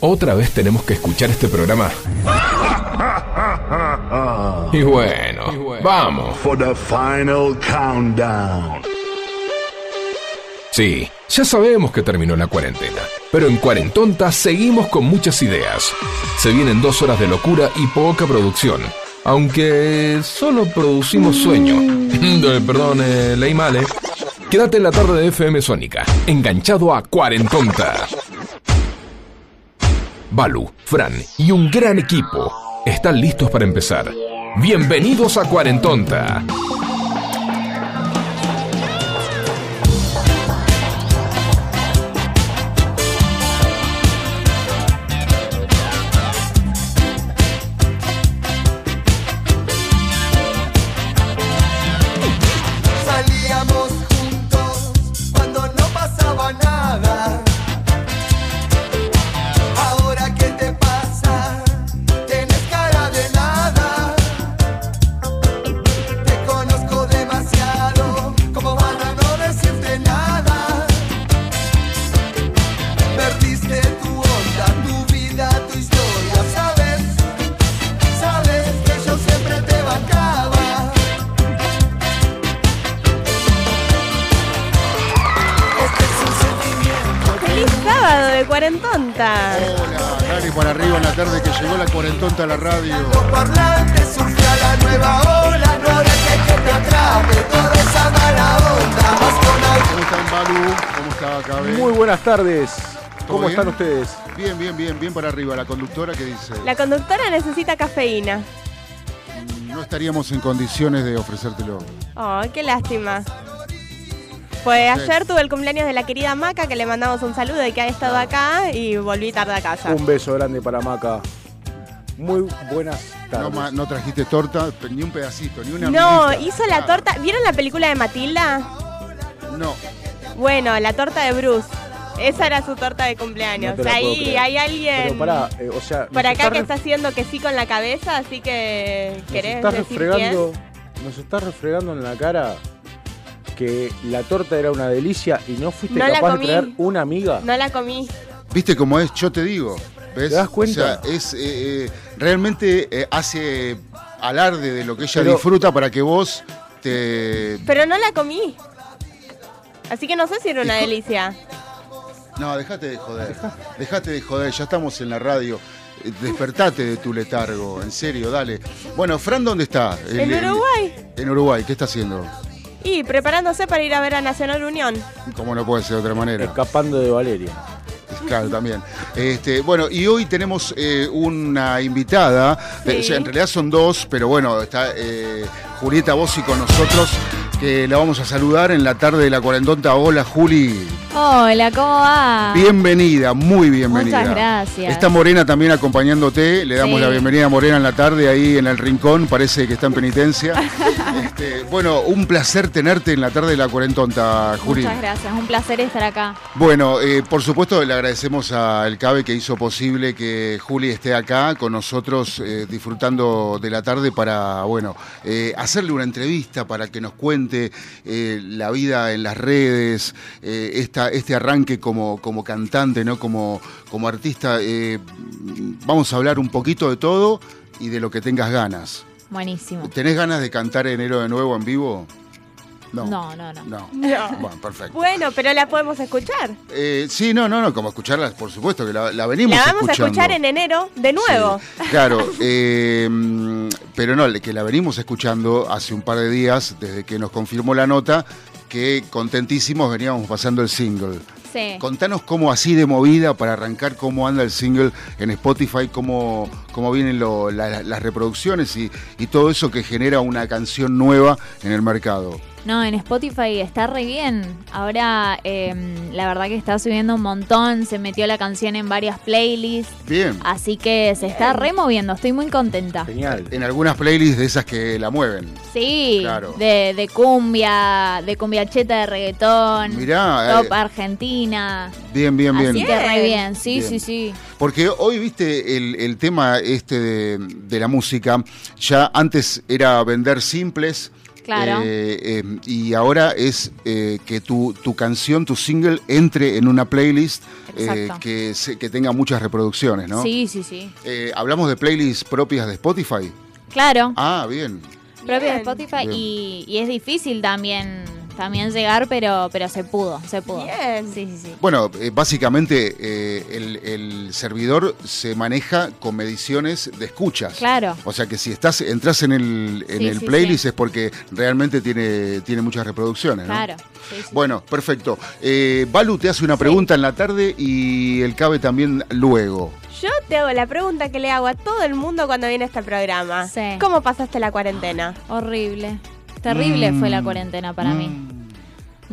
Otra vez tenemos que escuchar este programa. Y bueno, vamos. For the final countdown. Sí, ya sabemos que terminó la cuarentena, pero en Cuarentonta seguimos con muchas ideas. Se vienen dos horas de locura y poca producción, aunque solo producimos sueño. Perdón, eh, leí mal, ¿eh? Quédate en la tarde de FM Sónica, enganchado a Cuarentonta. Balu, Fran y un gran equipo están listos para empezar. Bienvenidos a Cuarentonta. Tardes. ¿Cómo bien? están ustedes? Bien, bien, bien, bien para arriba. La conductora que dice, La conductora necesita cafeína. no estaríamos en condiciones de ofrecértelo. Oh, qué lástima. Pues Sí. ayer tuve el cumpleaños de la querida Maca, que le mandamos un saludo de que ha estado acá y volví tarde a casa. Un beso grande para Maca. Muy buenas No, ma- no trajiste torta, ni un pedacito, ni una No, minita. hizo la torta. ¿Vieron la película de Matilda? No, Bueno, la torta de Bruce. Esa era su torta de cumpleaños. No Ahí hay alguien Pero pará, eh, o sea, por acá está que está haciendo que sí con la cabeza, así que nos querés está decir refregando, nos está refregando en la cara que la torta era una delicia y no fuiste No la capaz de traer una amiga. No la comí. ¿viste cómo es? Yo te digo. ¿Ves? ¿Te das cuenta? O sea, es, eh, eh, realmente eh, hace alarde de lo que ella Pero- disfruta para que vos te... Pero no la comí. Así que no sé si era una delicia. No, dejate de joder. Dejate de joder, ya estamos en la radio. Eh, Despertate de tu letargo, en serio, dale. Bueno, Fran, ¿dónde está? En el- Uruguay. en Uruguay, ¿qué está haciendo? Y preparándose para ir a ver a Nacional Unión. Como no puede ser de otra manera. Escapando de Valeria. Claro, también. Este, bueno, y hoy tenemos eh, una invitada. Sí. o sea, en realidad son dos, pero bueno, está eh, Julieta Bossi con nosotros, que la vamos a saludar en la tarde de la cuarentonta. Hola, Juli. Hola, ¿cómo va? Bienvenida, muy bienvenida. Muchas gracias. Está Morena también acompañándote. Le damos Sí. la bienvenida a Morena en la tarde ahí en el rincón. Parece que está en penitencia. Este, bueno, un placer tenerte en la tarde de la cuarentonta, Juli. Muchas gracias, un placer estar acá. Bueno, eh, por supuesto le agradecemos al CABE que hizo posible que Juli esté acá con nosotros eh, disfrutando de la tarde para, bueno, eh, hacerle una entrevista para que nos cuente la vida en las redes, eh, esta, este arranque como, como cantante, ¿no? Como, como artista. Eh, vamos a hablar un poquito de todo y de lo que tengas ganas. Buenísimo. ¿Tenés ganas de cantar enero de nuevo en vivo? No, no, no. No. No. Bueno, perfecto. Bueno, pero la podemos escuchar. Eh, sí, no, no, no, como escucharlas, por supuesto que la, la venimos La vamos a escuchando. escuchar en enero de nuevo. Sí, claro, eh, pero no, que la venimos escuchando hace un par de días, desde que nos confirmó la nota, que contentísimos veníamos pasando el single. Sí. Contanos cómo así de movida para arrancar, cómo anda el single en Spotify, cómo, cómo vienen lo- la- las reproducciones y, y todo eso que genera una canción nueva en el mercado. No, en Spotify está re bien. Ahora, eh, la verdad que está subiendo un montón. Se metió la canción en varias playlists. Bien. Así que se está removiendo. Estoy muy contenta. Genial. En algunas playlists de esas que la mueven. Sí, Claro. de, de cumbia, de cumbia cheta de reggaetón. Mirá, Top eh, Argentina. bien, bien, bien. Así que re Bien. Sí, Bien. sí, sí. Porque hoy, viste, el, el tema este de, de la música, ya antes era vender simples Claro. Eh, eh, y ahora es eh, que tu, tu canción, tu single, entre en una playlist eh, que, se- que tenga muchas reproducciones, ¿no? Sí, sí, sí. Eh, Hablamos de playlists propias de Spotify. Claro, Ah, bien. propio de. Spotify y es difícil también, también llegar, pero, pero se pudo, se pudo. Bien. Sí, sí, sí. Bueno, eh, básicamente eh, el, el servidor se maneja con mediciones de escuchas. Claro. O sea que si estás entras en el, en Sí, el sí, playlist sí. es porque realmente tiene, tiene muchas reproducciones, ¿no? Claro. sí, sí. Bueno, perfecto. Eh, Balu te hace una pregunta en la tarde y el Cabe también luego. Yo te hago la pregunta que le hago a todo el mundo cuando viene a este programa. Sí. ¿Cómo pasaste la cuarentena? Horrible. Terrible fue la Mm, cuarentena para mí. mm.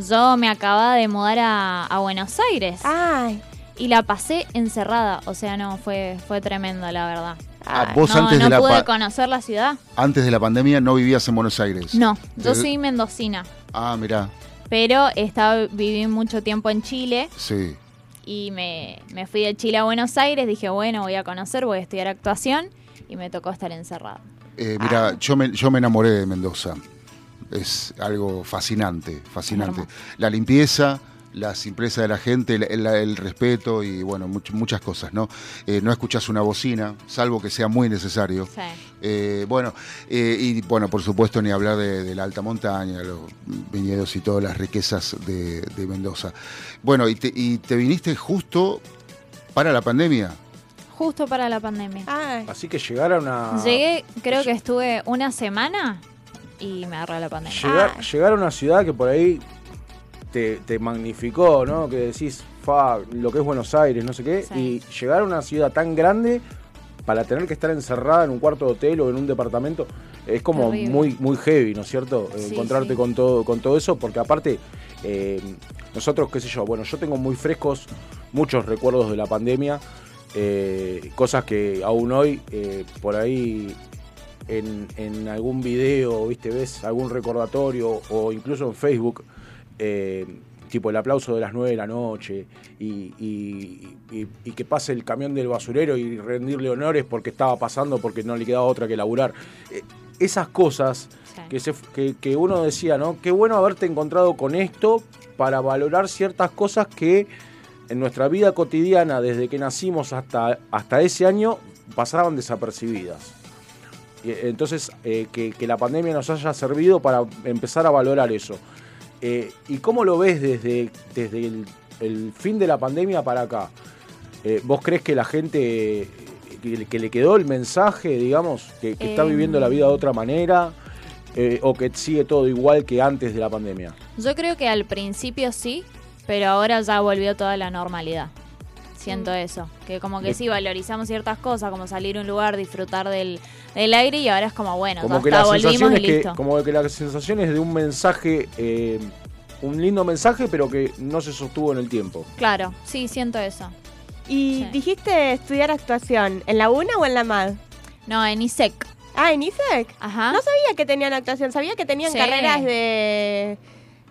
Yo me acababa de mudar a, a Buenos Aires Ay, y la pasé encerrada. O sea, no, fue, fue tremendo, la verdad. Ah, ay. vos no antes, no de la pude conocer la ciudad. antes de la pandemia no vivías en Buenos Aires. No, yo Desde- soy mendocina. Ah, mirá, Pero estaba, viví mucho tiempo en Chile sí. y me, me fui de Chile a Buenos Aires. Dije, bueno, voy a conocer, voy a estudiar actuación y me tocó estar encerrada. Eh, Ah. mira, yo, me, yo me enamoré de Mendoza. Es algo fascinante, fascinante. La limpieza, la simpleza de la gente, el, el- el respeto y bueno, much- muchas cosas, ¿no? Eh, no escuchás una bocina, salvo que sea muy necesario. Sí. Eh, bueno, eh, y bueno, por supuesto, ni hablar de, de la alta montaña, los viñedos y todas las riquezas de, de Mendoza. Bueno, y te, y te viniste justo para la pandemia. Justo para la pandemia. Ay. Así que llegar a una. Llegué, creo que estuve una semana y me agarró la pandemia. Llegar, Ah. llegar a una ciudad que por ahí te, te magnificó, ¿no? Que decís, fa, lo que es Buenos Aires, no sé qué. Sí. Y llegar a una ciudad tan grande para tener que estar encerrada en un cuarto de hotel o en un departamento es como Terrible. muy muy heavy, ¿no es cierto? Sí, Encontrarte sí. con todo con todo eso, porque aparte eh, nosotros, qué sé yo, bueno, yo tengo muy frescos muchos recuerdos de la pandemia, eh, cosas que aún hoy eh, por ahí en, en algún video, viste, ves algún recordatorio o incluso en Facebook, eh, tipo el aplauso de las 9 de la noche y, y- y- y que pase el camión del basurero y rendirle honores porque estaba pasando porque no le quedaba otra que laburar. Eh, esas cosas Sí. que, se, que, que uno decía, ¿no? Qué bueno haberte encontrado con esto para valorar ciertas cosas que en nuestra vida cotidiana, desde que nacimos hasta, hasta ese año, pasaban desapercibidas. Eh, Entonces, eh, que, que la pandemia nos haya servido para empezar a valorar eso. Eh, ¿Y cómo lo ves desde, desde el, el fin de la pandemia para acá? Eh, ¿Vos crees que la gente, que, que le quedó el mensaje, digamos, que, que está Em. viviendo la vida de otra manera? ¿O que sigue todo igual que antes de la pandemia? Yo creo que al principio sí, pero ahora ya volvió toda la normalidad. Siento eso, que como que De- sí valorizamos ciertas cosas, como salir a un lugar, disfrutar del, del aire y ahora es como, bueno, como que volvimos sensación y es que listo. como que la sensación es de un mensaje eh, un lindo mensaje pero que no se sostuvo en el tiempo Claro, sí, siento eso. Y Sí. dijiste estudiar actuación, ¿en la UNA o en la MAD? No, en ISEC. Ah, en ISEC. Ajá. No sabía que tenían actuación, sabía que tenían Sí. carreras de,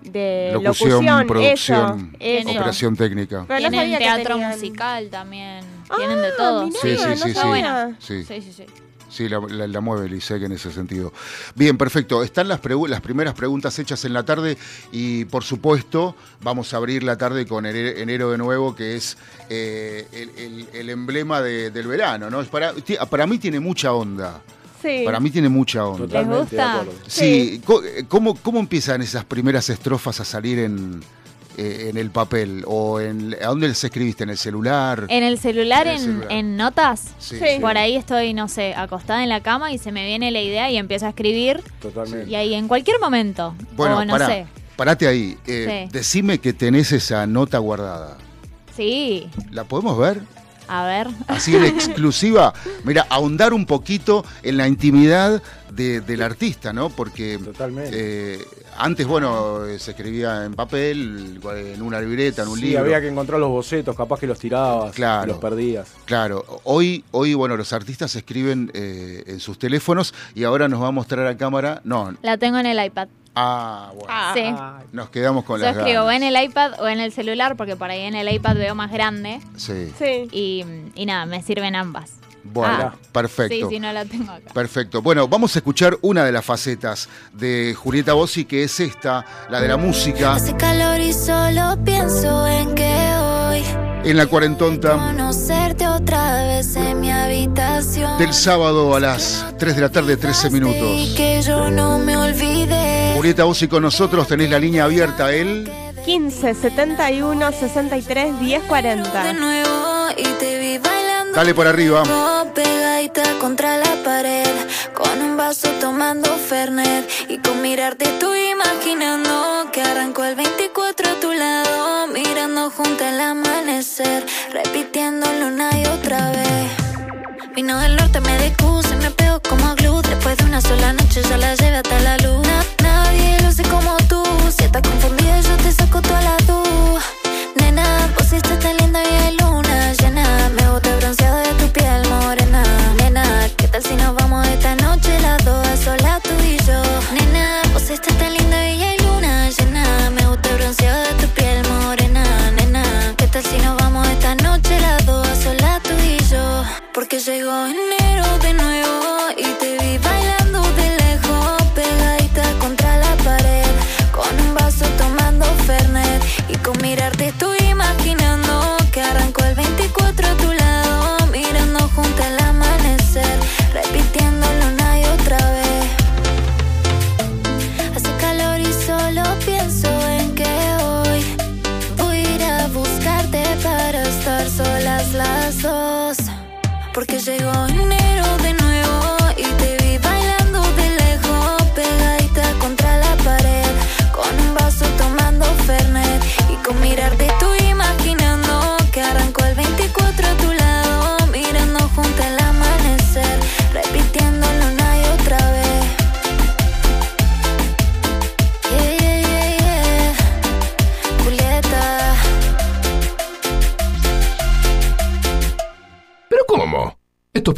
de Locución, locución, producción, eso, eso. operación técnica. Pero no Tienen sabía que teatro tenían- musical también. Ah, Tienen de todo. mirá, Sí, sí, no sí, sí. Sí, Sí, sí, sí. sí, la, la- la mueve el ISEC en ese sentido. Bien, perfecto. Están las, pregu- las primeras preguntas hechas en la tarde y, por supuesto, vamos a abrir la tarde con ene- enero de nuevo, que es eh, el, el- el emblema de- del verano. ¿no? Es Para, para mí tiene mucha onda. Sí. Para mí tiene mucha onda. totalmente de gusta? acuerdo Sí, co- ¿cómo, ¿cómo empiezan esas primeras estrofas a salir en, eh, en el papel? ¿O en, a dónde las escribiste? ¿En el celular? En el celular, En el en, celular. en notas. Sí, Sí. Por ahí estoy, no sé, acostada en la cama y se me viene la idea y empiezo a escribir. totalmente Y ahí en cualquier momento. Bueno, o no pará, sé. parate ahí. Eh, Sí. Decime que tenés esa nota guardada. Sí. ¿La podemos ver? A ver. Así en exclusiva. Mira, ahondar un poquito en la intimidad de- del artista, ¿no? Porque totalmente eh, antes, bueno, se escribía en papel, en una libreta, en un sí, libro. había que encontrar los bocetos capaz que los tirabas Claro. los perdías Claro, hoy, hoy bueno, los artistas escriben eh, en sus teléfonos y ahora nos va a mostrar a cámara. No, La tengo en el iPad. Ah, bueno. Ah. Sí. Nos quedamos con Yo las escribo o ganas. en el iPad o en el celular porque por ahí en el iPad veo más grande. Sí. Sí. Y, y nada, me sirven ambas. Bueno, Ah. perfecto. Sí, sí, no la tengo acá. Perfecto. Bueno, vamos a escuchar una de las facetas de Julieta Bossi, que es esta, la de la música. Hace calor y solo pienso en que hoy En la cuarentonta conocerte otra vez en mi habitación. del sábado a las 3 de la tarde, 13 Y minutos. que yo no me Julieta Bossi con nosotros, tenés la línea abierta, él. 15 71 63 10 De 40. nuevo y te vi bailando. Dale por arriba. Pegadita contra la pared, con un vaso tomando Fernet y con mirarte tú imaginando que arrancó el 24 a tu lado, mirando junto al amanecer, repitiéndolo una y otra vez. Vino del norte, me discuse, me pegó como glue. Después de una sola noche ya la llevé hasta la luz.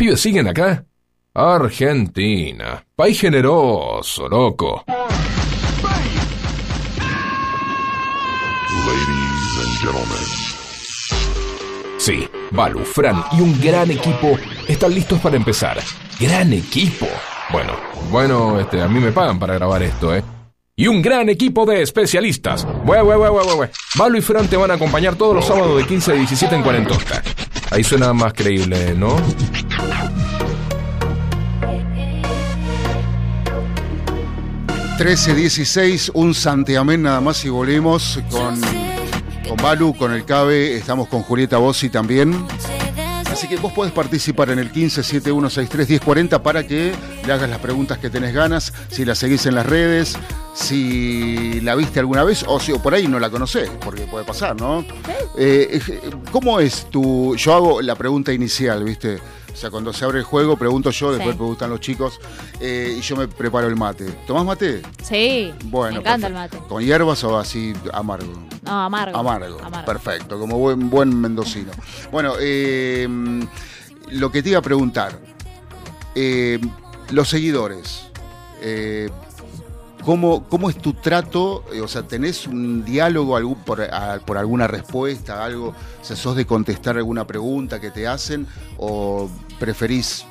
Pibes siguen acá? Argentina. País generoso, loco. Ladies and gentlemen, Sí, Balu, Fran y un gran equipo están listos para empezar. ¡Gran equipo! Bueno, bueno, este, a mí me pagan para grabar esto, ¿eh? Y un gran equipo de especialistas. Bue, bue, bue. Balu y Fran te van a acompañar todos los sábados de 15 a 17 en Cuarentosta. Ahí suena más creíble, ¿no? Trece, 16, un santiamén nada más y volvemos con, con Balu, con el Cabe, estamos con Julieta Bossi también. Así que vos podés participar en el 1571631040 para que le hagas las preguntas que tenés ganas, si la seguís en las redes, si la viste alguna vez o si o por ahí no la conocés, porque puede pasar, ¿no? Eh, eh, ¿Cómo es tu...? Yo hago la pregunta inicial, ¿viste? O sea, cuando se abre el juego, pregunto yo, después preguntan los chicos eh, y yo me preparo el mate. ¿Tomás mate? Sí, Bueno, me encanta el mate. ¿Con hierbas o así amargo? No, amargo. Amargo, perfecto, como buen, buen mendocino. Bueno, eh, lo que te iba a preguntar, eh, los seguidores, ¿cómo, ¿cómo es tu trato? Eh, O sea, ¿tenés un diálogo algún, por, a- por alguna respuesta, algo? O sea, ¿sos de contestar alguna pregunta que te hacen o preferís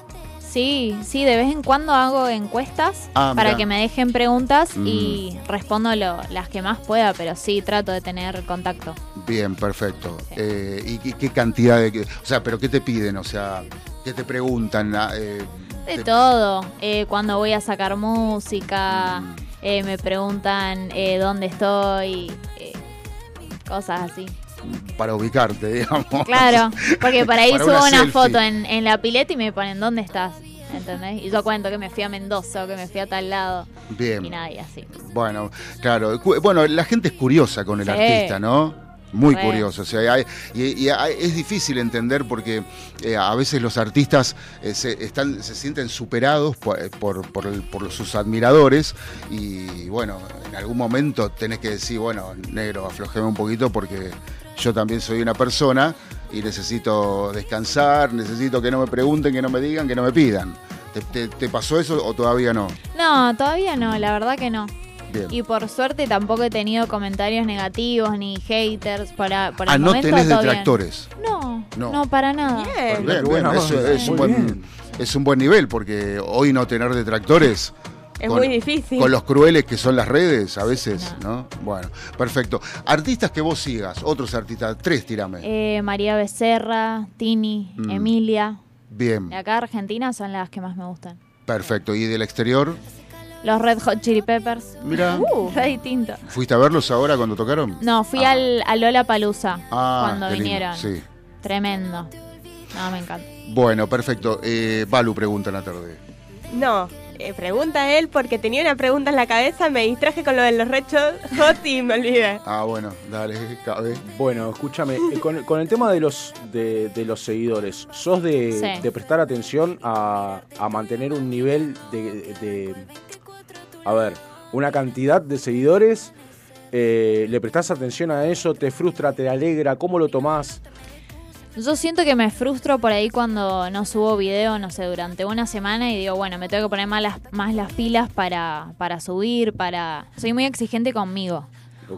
Sí, sí, de vez en cuando hago encuestas Ah, para que me dejen preguntas Mm. y respondo lo- las que más pueda, pero sí trato de tener contacto. Bien, perfecto. Sí. Eh, ¿Y qué, qué cantidad de.? O sea, ¿pero qué te piden? O sea, ¿qué te preguntan? Ah, eh, De te- todo. Eh, cuando voy a sacar música, Mm. Eh, me preguntan eh, dónde estoy, eh, cosas así. Para ubicarte, digamos. Claro, porque para ahí Para subo una foto en, en la pileta y me ponen dónde estás. ¿Entendés? Y yo cuento que me fui a Mendoza o que me fui a tal lado. Bien. Y nada, y así. Bueno, claro. Bueno, la gente es curiosa con el Sí. artista, ¿no? Muy Re. curiosa. O sea, hay- y, y hay- es difícil entender porque eh, a veces los artistas eh, se, están, se sienten superados por, eh, por- por el- por sus admiradores y bueno, en algún momento tenés que decir, bueno, negro, aflojeme un poquito porque yo también soy una persona y necesito descansar, necesito que no me pregunten, que no me digan, que no me pidan. ¿Te, te- te pasó eso o todavía no? No, todavía no, la verdad que no. Bien. Y por suerte tampoco he tenido comentarios negativos ni haters. Para, por el Ah, no momento, tenés todo bien. detractores. No, No. no, para nada. Bien. Bien, buena eso es un, buen, bien. es un buen nivel, porque hoy no tener detractores. Es muy difícil. Con los crueles que son las redes, a veces, ¿no? Bueno, perfecto. Artistas que vos sigas, otros artistas, tres tirame. Eh, María Becerra, Tini, Mm. Emilia. Bien, De acá Argentina son las que más me gustan. perfecto. ¿Y del exterior? Los Red Hot Chili Peppers. Mira, Uh, Re distinto. ¿fuiste a verlos ahora cuando tocaron? No, fui Ah. al, a Lola Palusa Ah, cuando qué lindo, vinieron. Sí. Tremendo. No, me encanta. Bueno, perfecto. Eh, Balu pregunta en la tarde. no, eh, pregunta él porque tenía una pregunta en la cabeza, me distraje con lo de los Red Hot y me olvidé. Ah, bueno, dale, cabe. Bueno, escúchame, eh, con, con el tema de los de, de los seguidores, ¿sos de, Sí. de prestar atención a, a mantener un nivel de, de- A ver, una cantidad de seguidores? Eh, ¿Le prestás atención a eso? ¿Te frustra? ¿Te alegra? ¿Cómo lo tomás? Yo siento que me frustro por ahí cuando no subo video, no sé, durante una semana y digo, bueno, me tengo que poner más las, más las pilas para, para subir, para... Soy muy exigente conmigo.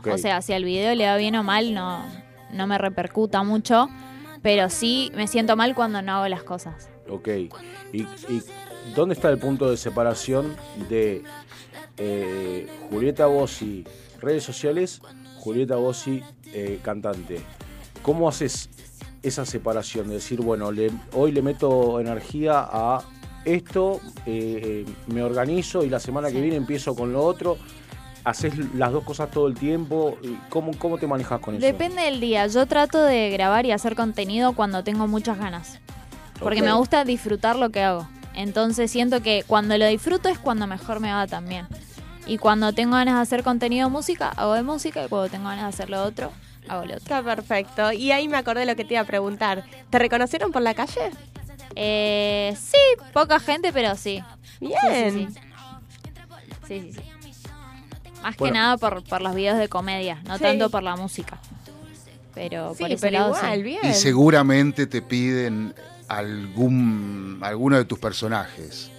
O sea, si al video le va bien o mal, no, no me repercuta mucho, pero sí me siento mal cuando no hago las cosas. Ok. ¿Y, y dónde está el punto de separación de eh, Julieta Bossi, redes sociales, Julieta Bossi, eh, cantante? ¿Cómo haces esa separación? De decir, bueno, le- hoy le meto energía a esto, eh, eh, me organizo y la semana que viene empiezo con lo otro. ¿Haces las dos cosas todo el tiempo? ¿Y ¿Cómo, cómo te manejas con eso? Depende del día. Yo trato de grabar y hacer contenido cuando tengo muchas ganas. Porque me gusta disfrutar lo que hago. Entonces siento que cuando lo disfruto es cuando mejor me va también. Y cuando tengo ganas de hacer contenido de música, hago de música. Y cuando tengo ganas de hacer lo otro, hago lo otro. Está perfecto. Y ahí me acordé lo que te iba a preguntar. ¿Te reconocieron por la calle? Eh, sí, poca gente, pero sí. Bien. Sí, sí, sí. Sí, sí, sí. Más Bueno. que nada por, por los videos de comedia, no Sí. tanto por la música. Pero Sí, por ese pero lado igual, sí. bien. Y seguramente te piden algún alguno de tus personajes.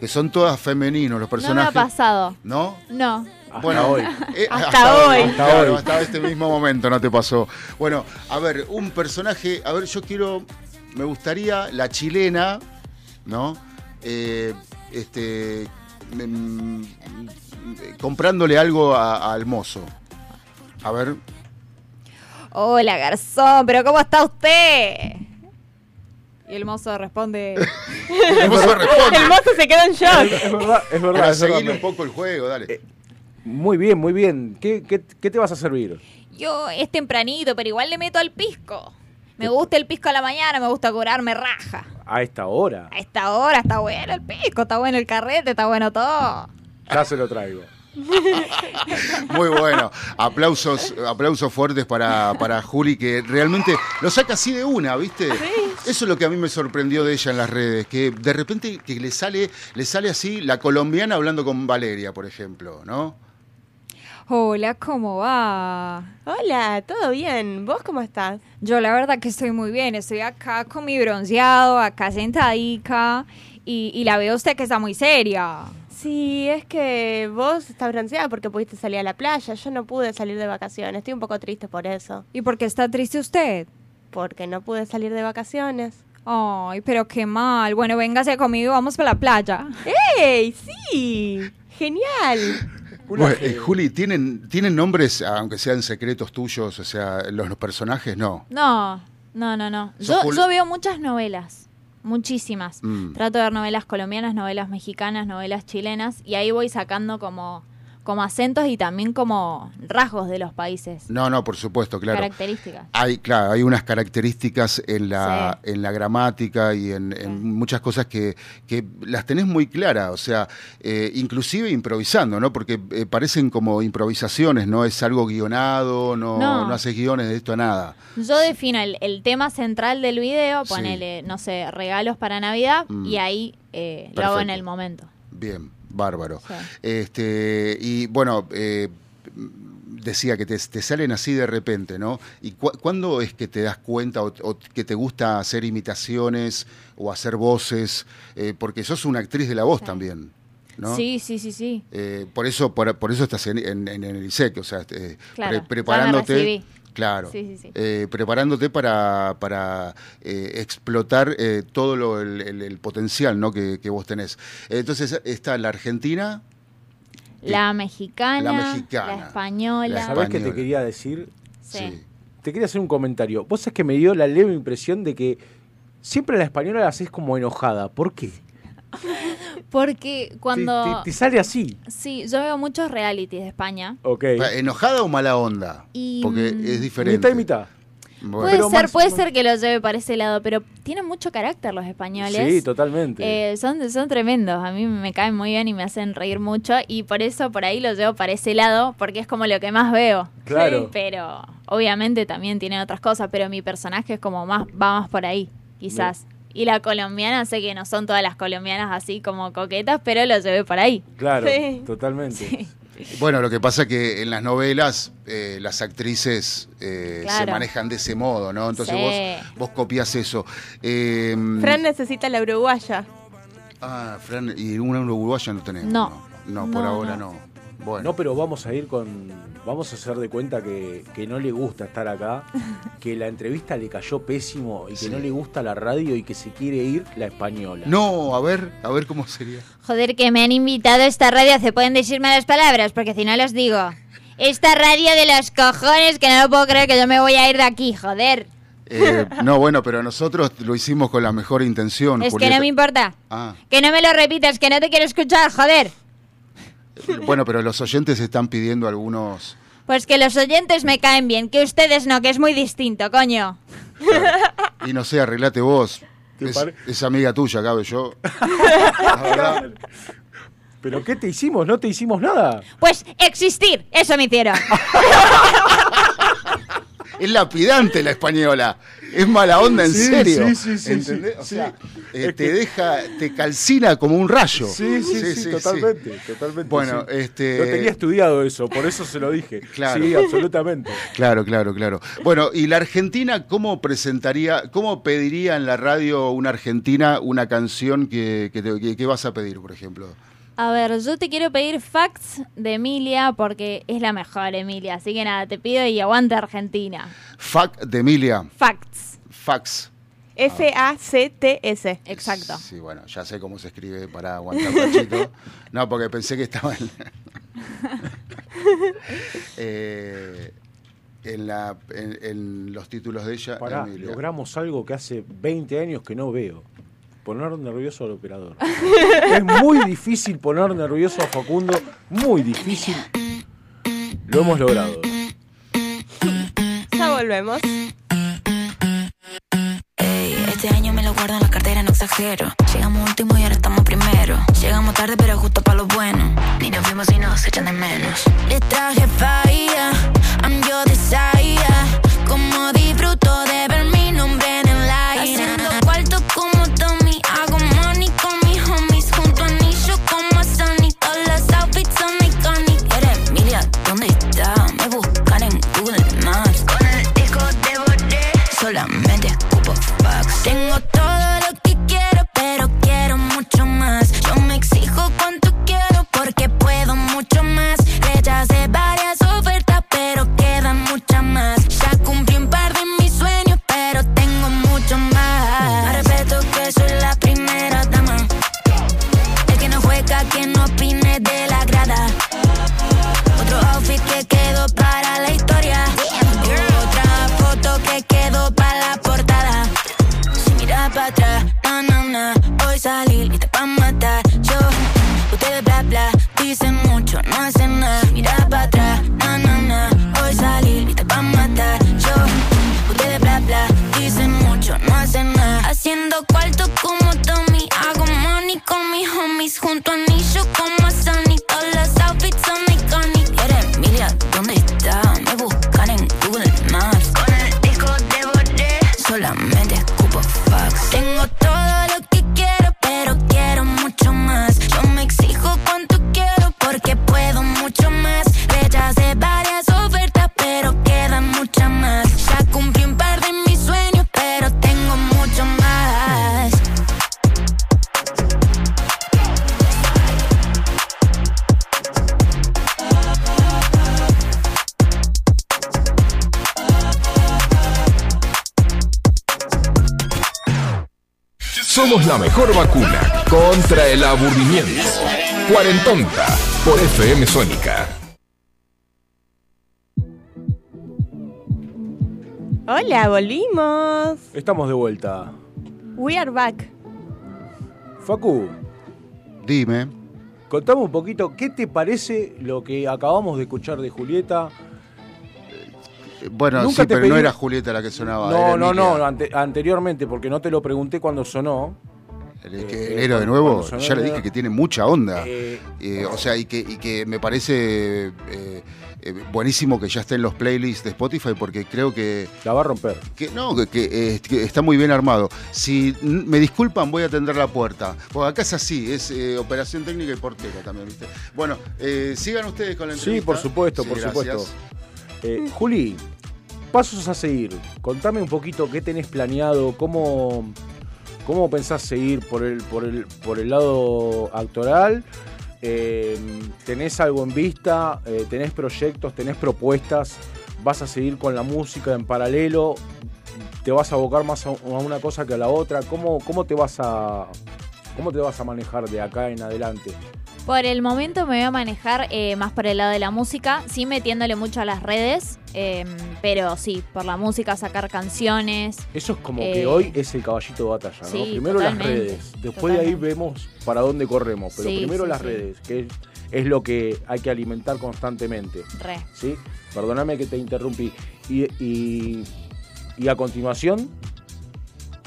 Que son todas femeninos los No me personajes. ha pasado. ¿No? No. Hasta hoy. eh, Hasta hoy. Hasta claro, hoy. hasta este mismo momento no te pasó. Bueno, a ver, un personaje, a ver, yo quiero, me gustaría la chilena, ¿no? Eh, este, mm, comprándole algo a- al mozo. A ver, Hola, garzón, pero ¿cómo está usted? Y el mozo responde. el mozo responde. El mozo se quedó en shock. Es verdad, es verdad. Para seguirle un poco el juego, dale. Muy bien, muy bien. ¿Qué, qué, qué te vas a servir? Yo es tempranito, pero igual le meto al pisco. Me gusta el pisco a la mañana, me gusta curarme raja. A esta hora. A esta hora está bueno el pisco, está bueno el carrete, está bueno todo. Ya se lo traigo. Muy bueno. Aplausos, aplausos fuertes para, para Juli, que realmente lo saca así de una, ¿viste? Eso es lo que a mí me sorprendió de ella en las redes, que de repente que le sale, le sale así la colombiana hablando con Valeria, por ejemplo, ¿no? Hola, ¿cómo va? Hola, ¿todo bien? ¿Vos cómo estás? Yo la verdad que estoy muy bien, estoy acá con mi bronceado, acá sentadica y, y la veo a usted que está muy seria. Sí, es que vos estás bronceada porque pudiste salir a la playa. Yo no pude salir de vacaciones. Estoy un poco triste por eso. ¿Y por qué está triste usted? Porque no pude salir de vacaciones. Ay, pero qué mal. Bueno, véngase conmigo, vamos para la playa. ¡Ey! ¡Sí! ¡Genial! Bueno, eh, Juli, ¿tienen, ¿tienen nombres, aunque sean secretos tuyos, o sea, los, los personajes? No. No, no, no, no. Yo, yo veo muchas novelas, muchísimas. Mm. Trato de ver novelas colombianas, novelas mexicanas, novelas chilenas y ahí voy sacando como, como acentos y también como rasgos de los países, No, no, por supuesto, claro. características. Hay, claro, hay unas características en la, en la gramática y en, en muchas cosas que, que las tenés muy claras, o sea, eh, inclusive improvisando, ¿no? Porque eh, parecen como improvisaciones, no es algo guionado, no, No. no haces guiones de esto a nada. Yo defino el, el tema central del video, Sí. ponele, no sé, regalos para Navidad Mm. y ahí eh, lo hago en el momento. Bien, bárbaro. Sí. Este, y bueno, eh, decía que te, te salen así de repente, ¿no? ¿Y cu- cuándo es que te das cuenta o, o que te gusta hacer imitaciones o hacer voces? Eh, porque sos una actriz de la voz también. ¿no? Sí, sí, sí, sí. Eh, por eso por, por eso estás en, en- en el ISEC, o sea, eh, Claro, me preparándote. Claro, Sí, sí, sí. eh, preparándote para, para eh, explotar eh, todo lo- el, el- el potencial ¿no? que, que vos tenés. Entonces está la Argentina, La mexicana, La la, mexicana. española. La ¿Sabés qué te Española. quería decir? Sí. Te quería hacer un comentario. Vos es que me dio la leve impresión de que siempre la española la haces como enojada. ¿Por qué? Porque cuando... Te, te sale así. Sí, yo veo muchos realities de España. Ok. ¿Enojada o mala onda? Y, Porque mm, es diferente. Mitad y mitad. Bueno. Puede Pero ser, más- puede más- ser que lo lleve para ese lado, pero tienen mucho carácter los españoles. Sí, totalmente. Eh, son, son tremendos, a mí me caen muy bien y me hacen reír mucho y por eso por ahí lo llevo para ese lado, porque es como lo que más veo. Claro. Sí, Pero obviamente también tiene otras cosas, pero mi personaje es como más, va más por ahí, quizás. Y la colombiana, sé que no son todas las colombianas así como coquetas, pero lo llevé por ahí. claro, Sí. totalmente. Bueno, lo que pasa es que en las novelas eh, las actrices eh, se manejan de ese modo, ¿no? Entonces Sí. vos, vos copias eso. Eh, Fran necesita la uruguaya. Ah, Fran, y una uruguaya no tenemos. No. No, no, por No, ahora no. no. Bueno. No, pero vamos a ir con. Vamos a hacer de cuenta que, que no le gusta estar acá, que la entrevista le cayó pésimo y que Sí. no le gusta la radio y que se quiere ir la española. No, a ver, a ver cómo sería. Joder, que me han invitado a esta radio. ¿Se pueden decirme las palabras? Porque si no los digo. Esta radio de los cojones que no lo puedo creer que yo me voy a ir de aquí, joder. Eh, no, bueno, pero nosotros lo hicimos con la mejor intención. Es que no me importa. Ah, Que no me lo repitas, que no te quiero escuchar, joder. bueno, pero los oyentes están pidiendo algunos. Pues que los oyentes me caen bien, que ustedes no, que es muy distinto, coño. Y no sé, arreglate vos. ¿Te Es, amiga tuya, cabe yo. La. ¿Pero qué te hicimos? No te hicimos nada. Pues existir, eso me hicieron. Es lapidante la española. Es mala onda, en Sí, serio. sí, sí, sí, ¿Entendés? sí, o sea, eh, te deja, te calcina como un rayo. Sí, sí, sí, totalmente, totalmente. Bueno, este- No tenía estudiado eso, por eso se lo dije. Claro. Sí, absolutamente. Claro, claro, claro. Bueno, ¿y la Argentina cómo presentaría, cómo pediría en la radio una Argentina una canción que, que, te- que- que vas a pedir, por ejemplo? A ver, yo te quiero pedir Facts de Emilia porque es la mejor Emilia. Así que nada, te pido y aguanta Argentina. Fac de Emilia. Facts. Fax. F-A-C-T-S. Exacto. Sí, bueno, ya sé cómo se escribe para aguantar cachito. No, porque pensé que estaba en, Eh, en, la, en, en los títulos de ella. Pará, Emilia. logramos algo que hace 20 años que no veo. Poner nervioso al operador. es muy difícil poner nervioso a Facundo. Muy difícil. Lo hemos logrado. Ya volvemos. Ey, este año me lo guardo en la cartera, no exagero. Llegamos último y ahora estamos primero. Llegamos tarde, pero justo para lo bueno. Ni nos vimos y nos echan de menos. Le traje falla, I'm your desire. Como Solamente ocupo Fox Tengo todo Somos la mejor vacuna contra el aburrimiento. Cuarentonta por FM Sónica. Hola, volvimos. Estamos de vuelta. We are back. Facu, Dime. contame un poquito, ¿qué te parece lo que acabamos de escuchar de Julieta? Eh, Bueno, Nunca sí, pero no era Julieta la que sonaba. No, no, no, ante- anteriormente, porque no te lo pregunté cuando sonó. El, que- Eh, héroe de nuevo, sonó ya le dije que tiene mucha onda. Eh, Eh, o sea, y que, y que me parece eh, eh, buenísimo que ya esté en los playlists de Spotify porque creo que, la va a romper. que no, que, que, eh, que está muy bien armado. Si me disculpan, voy a atender la puerta. Porque acá es así, es eh, operación técnica y portera también, ¿viste? Bueno, eh, sigan ustedes con la Sí, entrevista. por supuesto, Sí, por gracias. supuesto. Eh, Juli, pasos a seguir. Contame un poquito qué tenés planeado, cómo, cómo pensás seguir por el, por el, por el lado actoral. Eh, ¿Tenés algo en vista? Eh, ¿Tenés proyectos? ¿Tenés propuestas? ¿Vas a seguir con la música en paralelo? ¿Te vas a abocar más a, una cosa que a la otra? ¿Cómo, cómo te vas a cómo te vas a manejar de acá en adelante? Por el momento me voy a manejar eh, más por el lado de la música, sí metiéndole mucho a las redes, eh, pero sí, por la música, sacar canciones. Eso es como Eh, que hoy es el caballito de batalla, ¿no? sí, primero las redes, después de ahí vemos para dónde corremos, pero Sí, primero sí, las redes, que es, es lo que hay que alimentar constantemente, Re. ¿sí? Perdóname que te interrumpí. Y, y, y a continuación,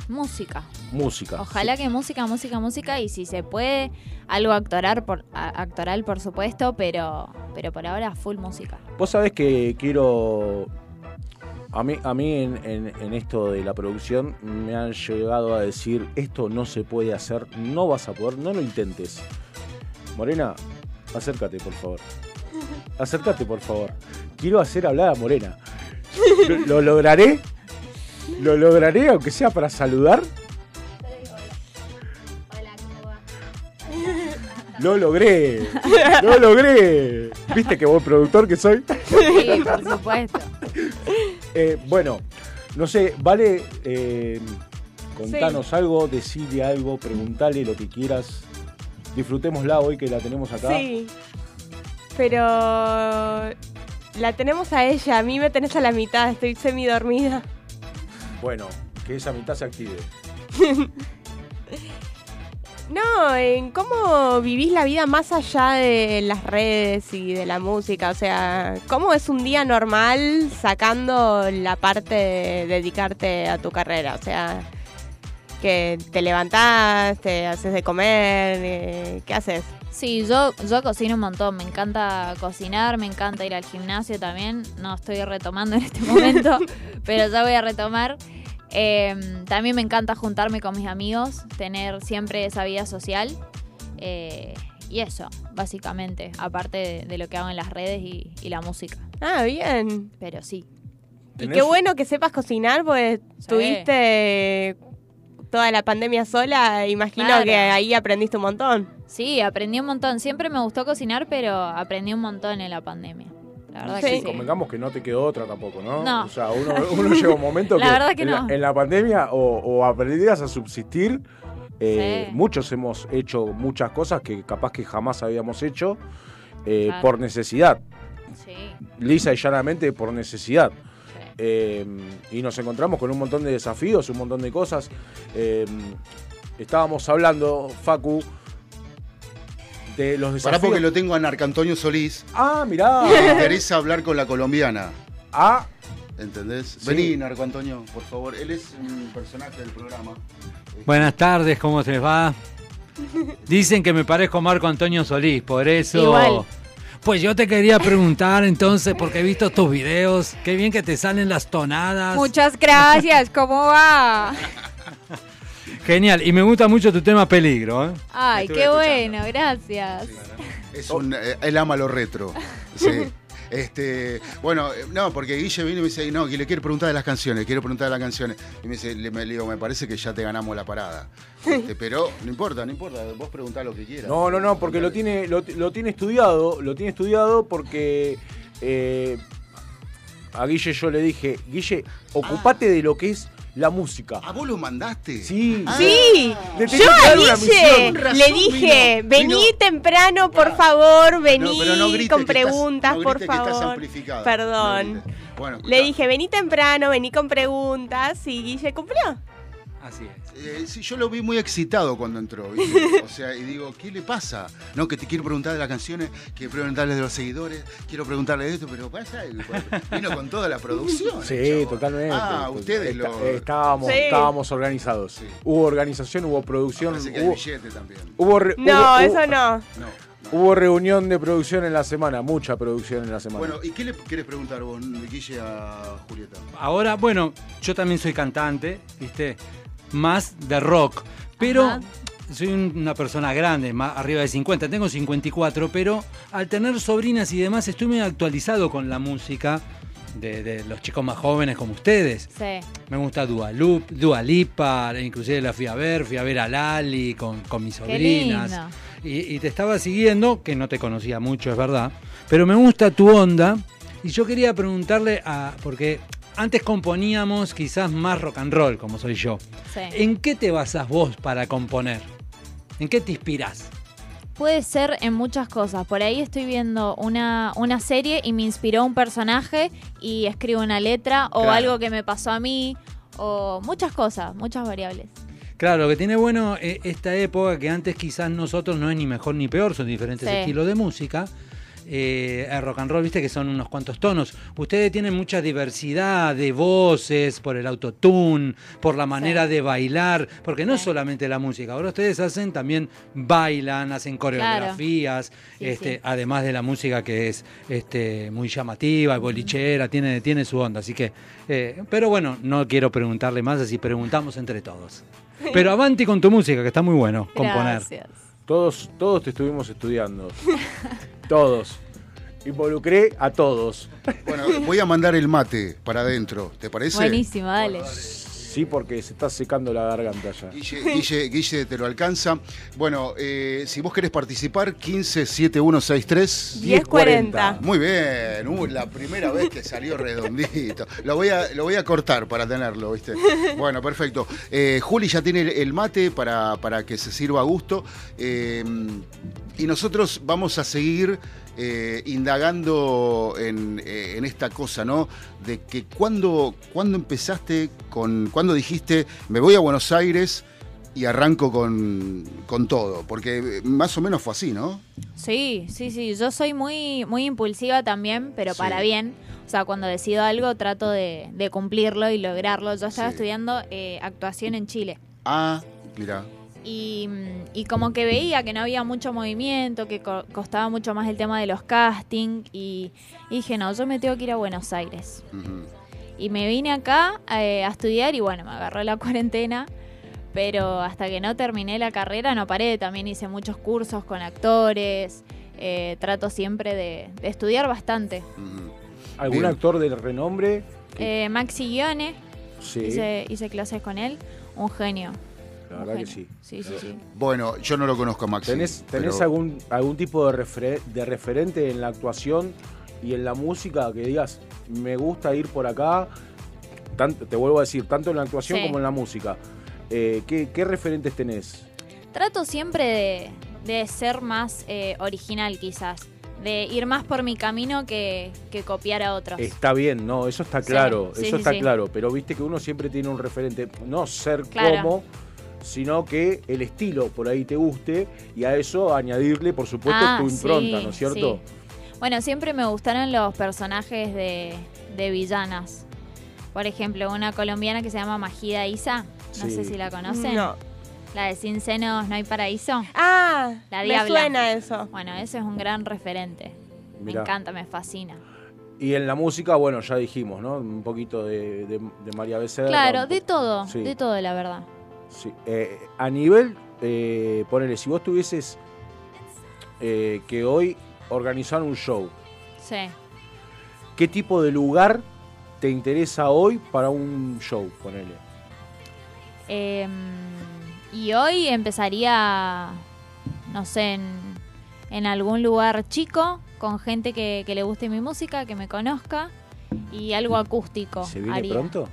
Música. música. Ojalá que música, música, música y si se puede, algo actoral por, actoral por supuesto, pero, pero por ahora full música. Vos sabés que quiero. A mí, a mí en, en- en esto de la producción me han llegado a decir: esto no se puede hacer, no vas a poder, no lo intentes. Morena, acércate, por favor. Acércate, por favor. Quiero hacer hablar a Morena. ¿Lo, lo lograré? ¿Lo lograré, aunque sea para saludar? Lo logré, lo logré. ¿Viste qué buen productor que soy? Sí, por supuesto. Eh, bueno, no sé, vale, eh, contanos algo, decirle algo, preguntale lo que quieras. Disfrutémosla hoy que la tenemos acá. Sí. Pero la tenemos a ella, a mí me tenés a la mitad, estoy semi dormida. Bueno, que esa mitad se active. No, en cómo vivís la vida más allá de las redes y de la música. O sea, ¿cómo es un día normal sacando la parte de dedicarte a tu carrera? O sea, que te levantás, te haces de comer, eh, ¿qué haces? Sí, yo, yo cocino un montón, me encanta cocinar, me encanta ir al gimnasio también, no estoy retomando en este momento, pero ya voy a retomar. Eh, también me encanta juntarme con mis amigos, tener siempre esa vida social. eh, y eso, básicamente, aparte de, de lo que hago en las redes y, y la música. Ah, bien. Pero sí. Y ¿Tenés- qué bueno que sepas cocinar, pues Sí. tuviste toda la pandemia sola. Imagino Claro. que ahí aprendiste un montón. Sí, aprendí un montón. Siempre me gustó cocinar, pero aprendí un montón en la pandemia. La verdad Sí. que sí. Convengamos que no te quedó otra tampoco, ¿no? No. O sea, uno, uno llega un momento La que verdad que en, no. la, en la pandemia o, o aprendías a subsistir. eh, Sí. Muchos hemos hecho muchas cosas que capaz que jamás habíamos hecho eh, Claro. por necesidad. Sí, lisa y llanamente por necesidad. Eh, y nos encontramos con un montón de desafíos, un montón de cosas. Eh, estábamos hablando, Facu, de los Pará desafíos. porque lo tengo a Narco Antonio Solís. Ah, mirá. Me interesa hablar con la colombiana. ah, ¿Entendés? Sí. Vení, Narco Antonio, por favor. Él es un personaje del programa. Buenas tardes, ¿cómo te va? Dicen que me parezco a Marco Antonio Solís, por eso. Igual. Pues yo te quería preguntar entonces, porque he visto tus videos, qué bien que te salen las tonadas. Muchas gracias, ¿cómo va? Genial, y me gusta mucho tu tema peligro, ¿eh? Ay, Estuve qué escuchando. bueno, gracias. Es un, eh, él ama lo retro. Sí. Este, bueno, eh, no, porque Guille vino y me dice, no, que le quiero preguntar de las canciones, quiero preguntar de las canciones. Y me dice, le, me, le digo, me parece que ya te ganamos la parada. Este, pero no importa, no importa, vos preguntá lo que quieras. no, no, no, porque lo tiene, lo, lo tiene estudiado, lo tiene estudiado porque eh, a Guille yo le dije, Guille, ocupate de lo que es la música. ¿A vos lo mandaste? Sí. Ah, Sí, Le yo a Guille le dije, vino- vení vino- temprano, por favor, vení no con estás- preguntas, no por favor. Perdón. Bueno, Le dije, vení temprano, vení con preguntas y Guille cumplió. Así es. Eh, sí, yo lo vi muy excitado cuando entró. ¿viste? O sea, y digo, ¿qué le pasa? No, que te quiero preguntar de las canciones, quiero preguntarle de los seguidores, quiero preguntarle de esto, pero pasa, vino con toda la producción. Sí, totalmente. Ah, ustedes Está- lo. estábamos, Sí. estábamos organizados. Sí. Hubo organización, hubo producción, Parece que hay hubo, billete también. hubo re- No, hubo- eso. No. no. Hubo reunión de producción en la semana, mucha producción en la semana. Bueno, ¿y qué le querés preguntar vos, Guille, a Julieta? Ahora, bueno, yo también soy cantante, ¿viste? Más de rock. Pero Ajá. soy un- una persona grande, más arriba de 50. Tengo 54, pero al tener sobrinas y demás, estoy muy actualizado con la música de, de los chicos más jóvenes como ustedes. Sí. Me gusta Dua, Lup, Dua Lipa, inclusive la fui a ver, fui a ver a Lali con, con mis Qué sobrinas. lindo. Y, y te estaba siguiendo, que no te conocía mucho, es verdad, pero me gusta tu onda. Y yo quería preguntarle a. Porque antes componíamos quizás más rock and roll, como soy yo. Sí. ¿En qué te basas vos para componer? ¿En qué te inspirás? Puede ser en muchas cosas. Por ahí estoy viendo una, una serie y me inspiró un personaje y escribo una letra o Claro. algo que me pasó a mí o muchas cosas, muchas variables. Claro, lo que tiene bueno eh, esta época, que antes quizás nosotros no es ni mejor ni peor, son diferentes Sí. estilos de música. Eh, el rock and roll, viste que son unos cuantos tonos. Ustedes tienen mucha diversidad de voces, por el autotune, por la manera de bailar, porque no es Sí. solamente la música. Ahora ustedes hacen también bailan, hacen coreografías, Sí, este, sí. además de la música que es este, muy llamativa, bolichera, tiene, tiene su onda. Así que, eh, pero bueno, no quiero preguntarle más, así preguntamos entre todos. Pero avanti con tu música, que está muy bueno componer. Gracias. Todos, todos te estuvimos estudiando. todos. Involucré a todos. Bueno, voy a mandar el mate para adentro, ¿te parece? Buenísimo, dale. Sí, porque se está secando la garganta ya. Guille, Guille, Guille te lo alcanza. Bueno, eh, si vos querés participar, 157163. 10.40. Muy bien, uh, la primera vez que salió redondito. Lo voy a, lo voy a cortar para tenerlo, ¿viste? Bueno, perfecto. Eh, Juli ya tiene el- el mate para, para que se sirva a gusto. Eh, y nosotros vamos a seguir eh, indagando en, eh, en esta cosa, ¿no? De que cuando, cuando empezaste con. Cuando dijiste, me voy a Buenos Aires y arranco con, con todo. Porque eh, más o menos fue así, ¿no? Sí, sí, sí. Yo soy muy, muy impulsiva también, pero Sí. para bien. O sea, cuando decido algo trato de, de cumplirlo y lograrlo. Yo estaba Sí. estudiando eh, actuación en Chile. Ah, mira. Y, y como que veía que no había mucho movimiento, que co- costaba mucho más el tema de los castings. Y, y dije, no, yo me tengo que ir a Buenos Aires. Y me vine acá eh, a estudiar y bueno, me agarró la cuarentena. Pero hasta que no terminé la carrera no paré. También hice muchos cursos con actores. eh, trato siempre de, de estudiar bastante. ¿Algún Bien. actor de renombre? Eh, Maxi Guione, Sí, hice, hice clases con él. Un genio. La verdad que sí. Sí, sí, sí. Bueno, yo no lo conozco a Maxi. ¿Tenés, tenés pero- algún, algún tipo de, refere- de referente en la actuación y en la música que digas, me gusta ir por acá? Tanto, te vuelvo a decir, tanto en la actuación Sí. como en la música. Eh, ¿qué, qué referentes tenés? Trato siempre de, de ser más eh, original quizás. De ir más por mi camino que, que copiar a otros. Está bien, no, eso está claro, sí, eso sí, está sí. claro, pero viste que uno siempre tiene un referente, no ser Claro. como, sino que el estilo por ahí te guste y a eso añadirle, por supuesto, Ah, tu impronta, sí, ¿no es cierto? sí. Bueno, siempre me gustaron los personajes de, de villanas. Por ejemplo, una colombiana que se llama Majida Isa. No Sí. sé si la conocen. No. La de Sin Senos No Hay Paraíso. Ah, La me Diabla. suena eso. Bueno, ese es un gran referente. Mirá. Me encanta, me fascina. Y en la música, bueno, ya dijimos, ¿no? Un poquito de, de- de María Becerra. Claro, de todo, Sí. de todo, la verdad. Sí. Eh, a nivel, eh, ponele, si vos tuvieses eh, que hoy organizar un show, Sí. ¿qué tipo de lugar te interesa hoy para un show, ponele? Em, y hoy empezaría, no sé, en, en algún lugar chico, con gente que, que le guste mi música, que me conozca, y algo acústico. ¿Se viene haría. pronto?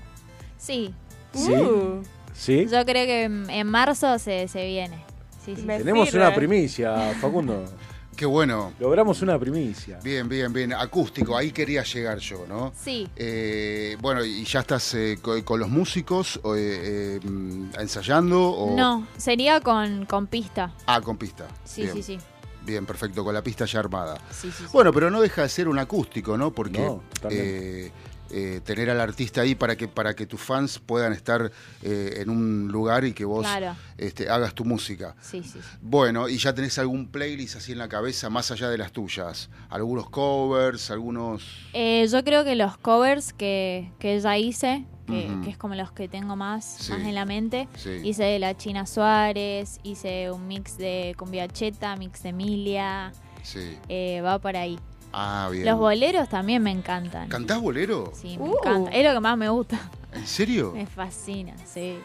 Sí, ¿Sí? Uh, ¿Sí? Yo creo que en, en marzo se, se viene. Sí, sí. Tenemos sirve. una primicia, Facundo. Qué bueno. Logramos una primicia. Bien, bien, bien. Acústico, ahí quería llegar yo, ¿no? Sí. Eh, bueno, ¿y ya estás eh, co- con, los músicos eh, eh, ensayando? O... No, sería con, con pista. Ah, con pista. Sí, bien, sí, sí. Bien, perfecto, con la pista ya armada. Sí, sí, sí. Bueno, pero no deja de ser un acústico, ¿no? Porque No, totalmente. Eh, tener al artista ahí para que, para que tus fans puedan estar eh, en un lugar y que vos Claro. este, hagas tu música. Sí, sí, sí. Bueno, ¿y ya tenés algún playlist así en la cabeza, más allá de las tuyas? ¿Algunos covers, algunos...? Eh, yo creo que los covers que, que ya hice, que, que es como los que tengo más, Sí. más en la mente, Sí. hice de la China Suárez, hice un mix de cumbia cheta, mix de Emilia, Sí. eh, va por ahí. Ah, bien. Los boleros también me encantan. ¿Cantás bolero? Sí, me Uh. encanta. Es lo que más me gusta. ¿En serio? Me fascina, sí.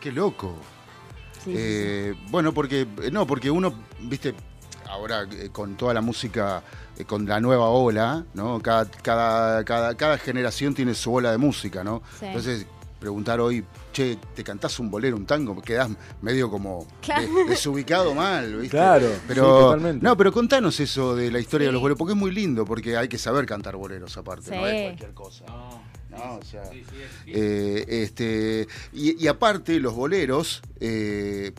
Qué loco. Sí, sí, Eh, Bueno, porque eh, no, porque uno, viste, ahora eh, con toda la música, eh, con la nueva ola, ¿no? Cada, cada, cada, cada generación tiene su ola de música, ¿no? Sí. Entonces, preguntar hoy, che, ¿te cantás un bolero, un tango? Quedás medio como Claro. de- desubicado mal, ¿viste? Claro, pero, sí, totalmente. No, pero contanos eso de la historia de Sí. los boleros, porque es muy lindo, porque hay que saber cantar boleros aparte, no es Sí. cualquier cosa. No, o sea, eh, este, y, y aparte los boleros eh,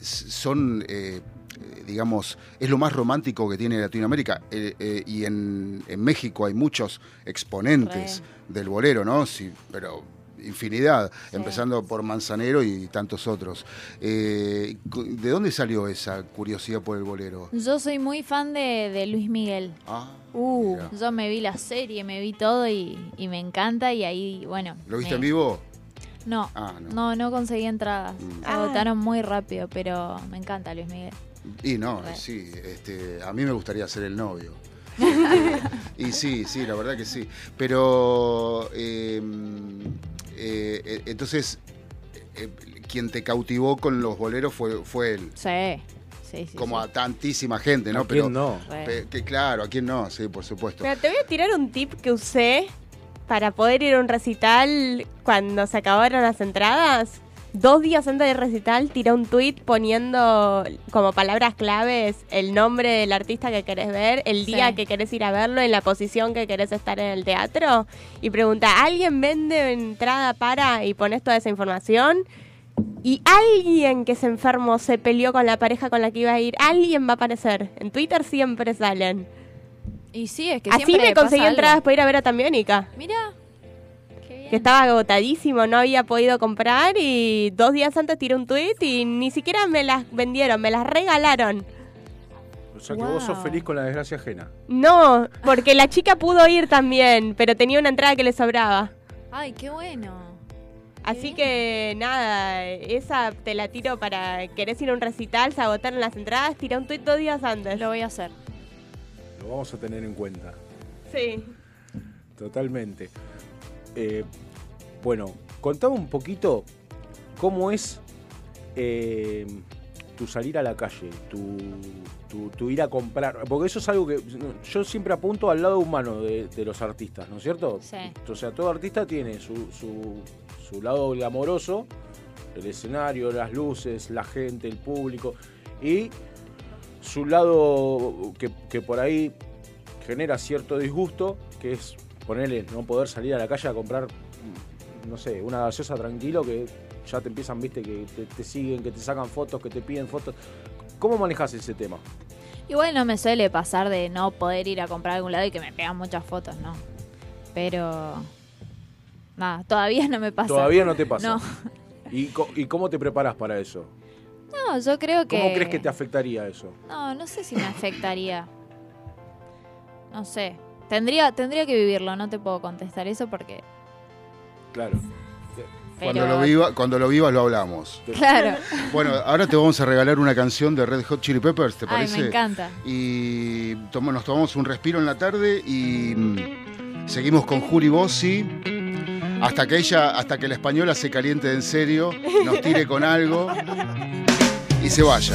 son, eh, digamos, es lo más romántico que tiene Latinoamérica. Eh, eh, y en, en México hay muchos exponentes del bolero, ¿no? Sí, pero infinidad, empezando por Manzanero y tantos otros. Eh, ¿De dónde salió esa curiosidad por el bolero? Yo soy muy fan de, de Luis Miguel. Ah, Uh, mira. yo me vi la serie, me vi todo y, y me encanta y ahí, bueno. ¿Lo viste me- en vivo? No, Ah, no. no, no conseguí entradas. Mm. Se Ah. agotaron muy rápido, pero me encanta Luis Miguel. Y no, sí, este, a mí me gustaría ser el novio. Y sí, sí, la verdad que sí. Pero, eh, eh, eh, entonces, eh, quien te cautivó con los boleros fue, fue él. Sí, sí, sí. Como sí. a tantísima gente, ¿no? ¿A quién no? Pe- que claro, a quién no, sí, por supuesto. Pero te voy a tirar un tip que usé para poder ir a un recital cuando se acabaron las entradas. Dos días antes del recital tiré un tweet poniendo como palabras claves el nombre del artista que querés ver, el día Sí. que querés ir a verlo, en la posición que querés estar en el teatro y pregunta, ¿alguien vende entrada para? y pones toda esa información. Y alguien que se enfermó se peleó con la pareja con la que iba a ir, alguien va a aparecer. En Twitter siempre salen. Y sí, es que Así me conseguí entradas para ir a ver a Tambiónica. Mira. Que estaba agotadísimo, no había podido comprar y dos días antes tiré un tweet y ni siquiera me las vendieron, me las regalaron. O sea que vos sos feliz con la desgracia ajena. No, porque la chica pudo ir también, pero tenía una entrada que le sobraba. Ay, qué bueno. Así bien. que nada, esa te la tiro para querés ir a un recital, se agotaron las entradas, tiré un tweet dos días antes. Lo voy a hacer. Lo vamos a tener en cuenta. Sí. Totalmente. Eh, bueno, contame un poquito cómo es eh, tu salir a la calle, tu, tu- tu ir a comprar. Porque eso es algo que yo siempre apunto al lado humano de, de los artistas, ¿no es cierto? Sí. O sea, todo artista tiene su, su, su lado glamoroso, el escenario, las luces, la gente, el público, y su lado que, que por ahí genera cierto disgusto, que es ponerle no poder salir a la calle a comprar, no sé, una gaseosa tranquilo, que ya te empiezan, viste, que te, te siguen, que te sacan fotos, que te piden fotos. ¿Cómo manejas ese tema? Igual no me suele pasar de no poder ir a comprar a algún lado y que me pegan muchas fotos, no. Pero. Nada, todavía no me pasa. Todavía no te pasa. No, ¿Y, y cómo te preparas para eso? no yo creo que. ¿Cómo crees que te afectaría eso? No, no sé si me afectaría. No sé. Tendría, tendría que vivirlo, no te puedo contestar eso porque. Claro. Cuando, lo viva, cuando lo vivas lo hablamos. Claro. Bueno, ahora te vamos a regalar una canción de Red Hot Chili Peppers, ¿te Ay, parece? me encanta. y tomo- nos tomamos un respiro en la tarde y mm, seguimos con Juli Bossi hasta que ella, hasta que la española se caliente de en serio, nos tire con algo y se vaya.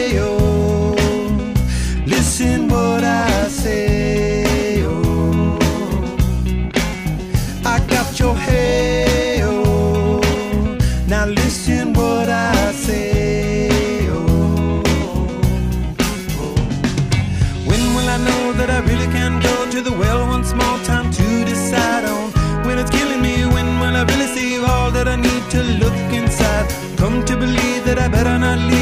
to look inside. Come to believe that I better not leave.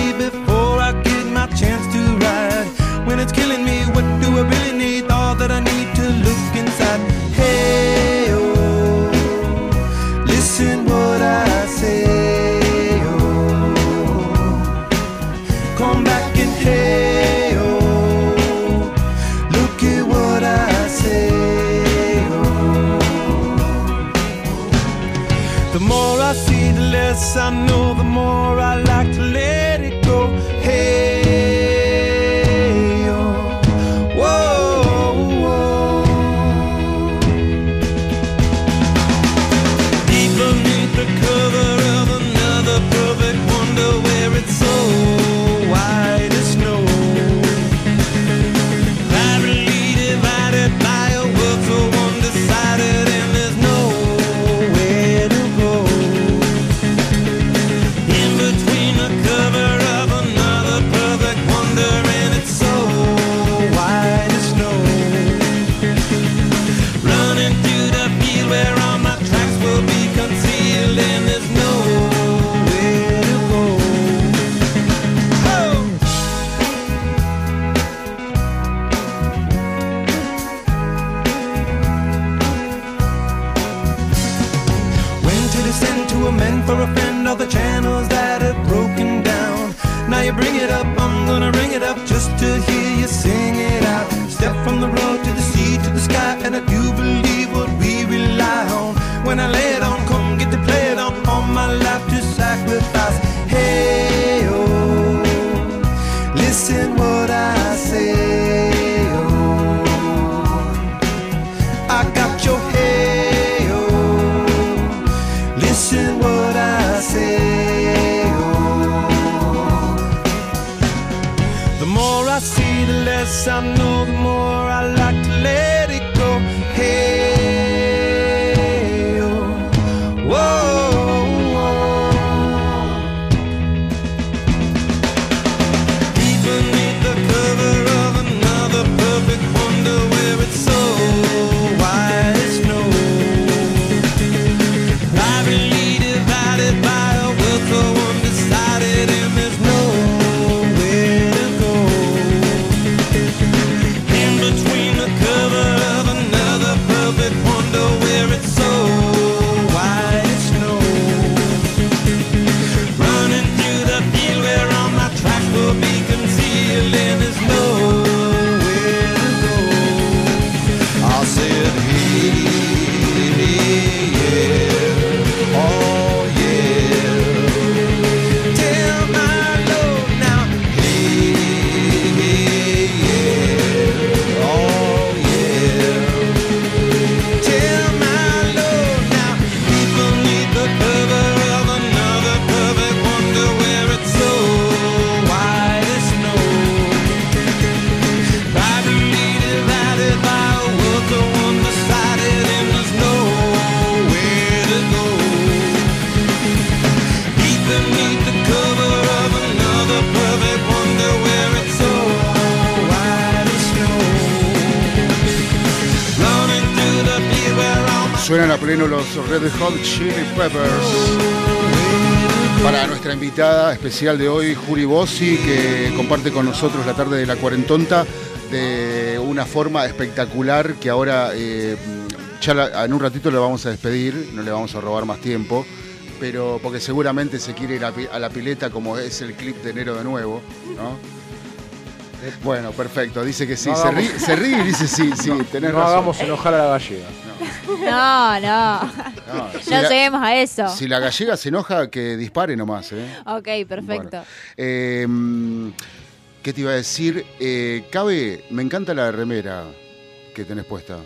the less I know, the more I like to let it go. Hey. los Red Hot Chili Peppers. Para nuestra invitada especial de hoy, Juli Bossi, que comparte con nosotros la tarde de la cuarentonta de una forma espectacular que ahora eh, ya en un ratito le vamos a despedir, no le vamos a robar más tiempo, pero porque seguramente se quiere ir a, la pileta como es el clip de enero de nuevo, ¿no? Bueno, perfecto, dice que sí. Se, ríe, y dice sí, sí, no, tenés no hagamos enojar a la gallega. No, no. No, si no la- lleguemos a eso. Si la gallega se enoja, que dispare nomás, ¿eh? Ok, perfecto. Bueno. Eh, mm, ¿Qué te iba a decir? Eh, Cabe, me encanta la remera que tenés puesta.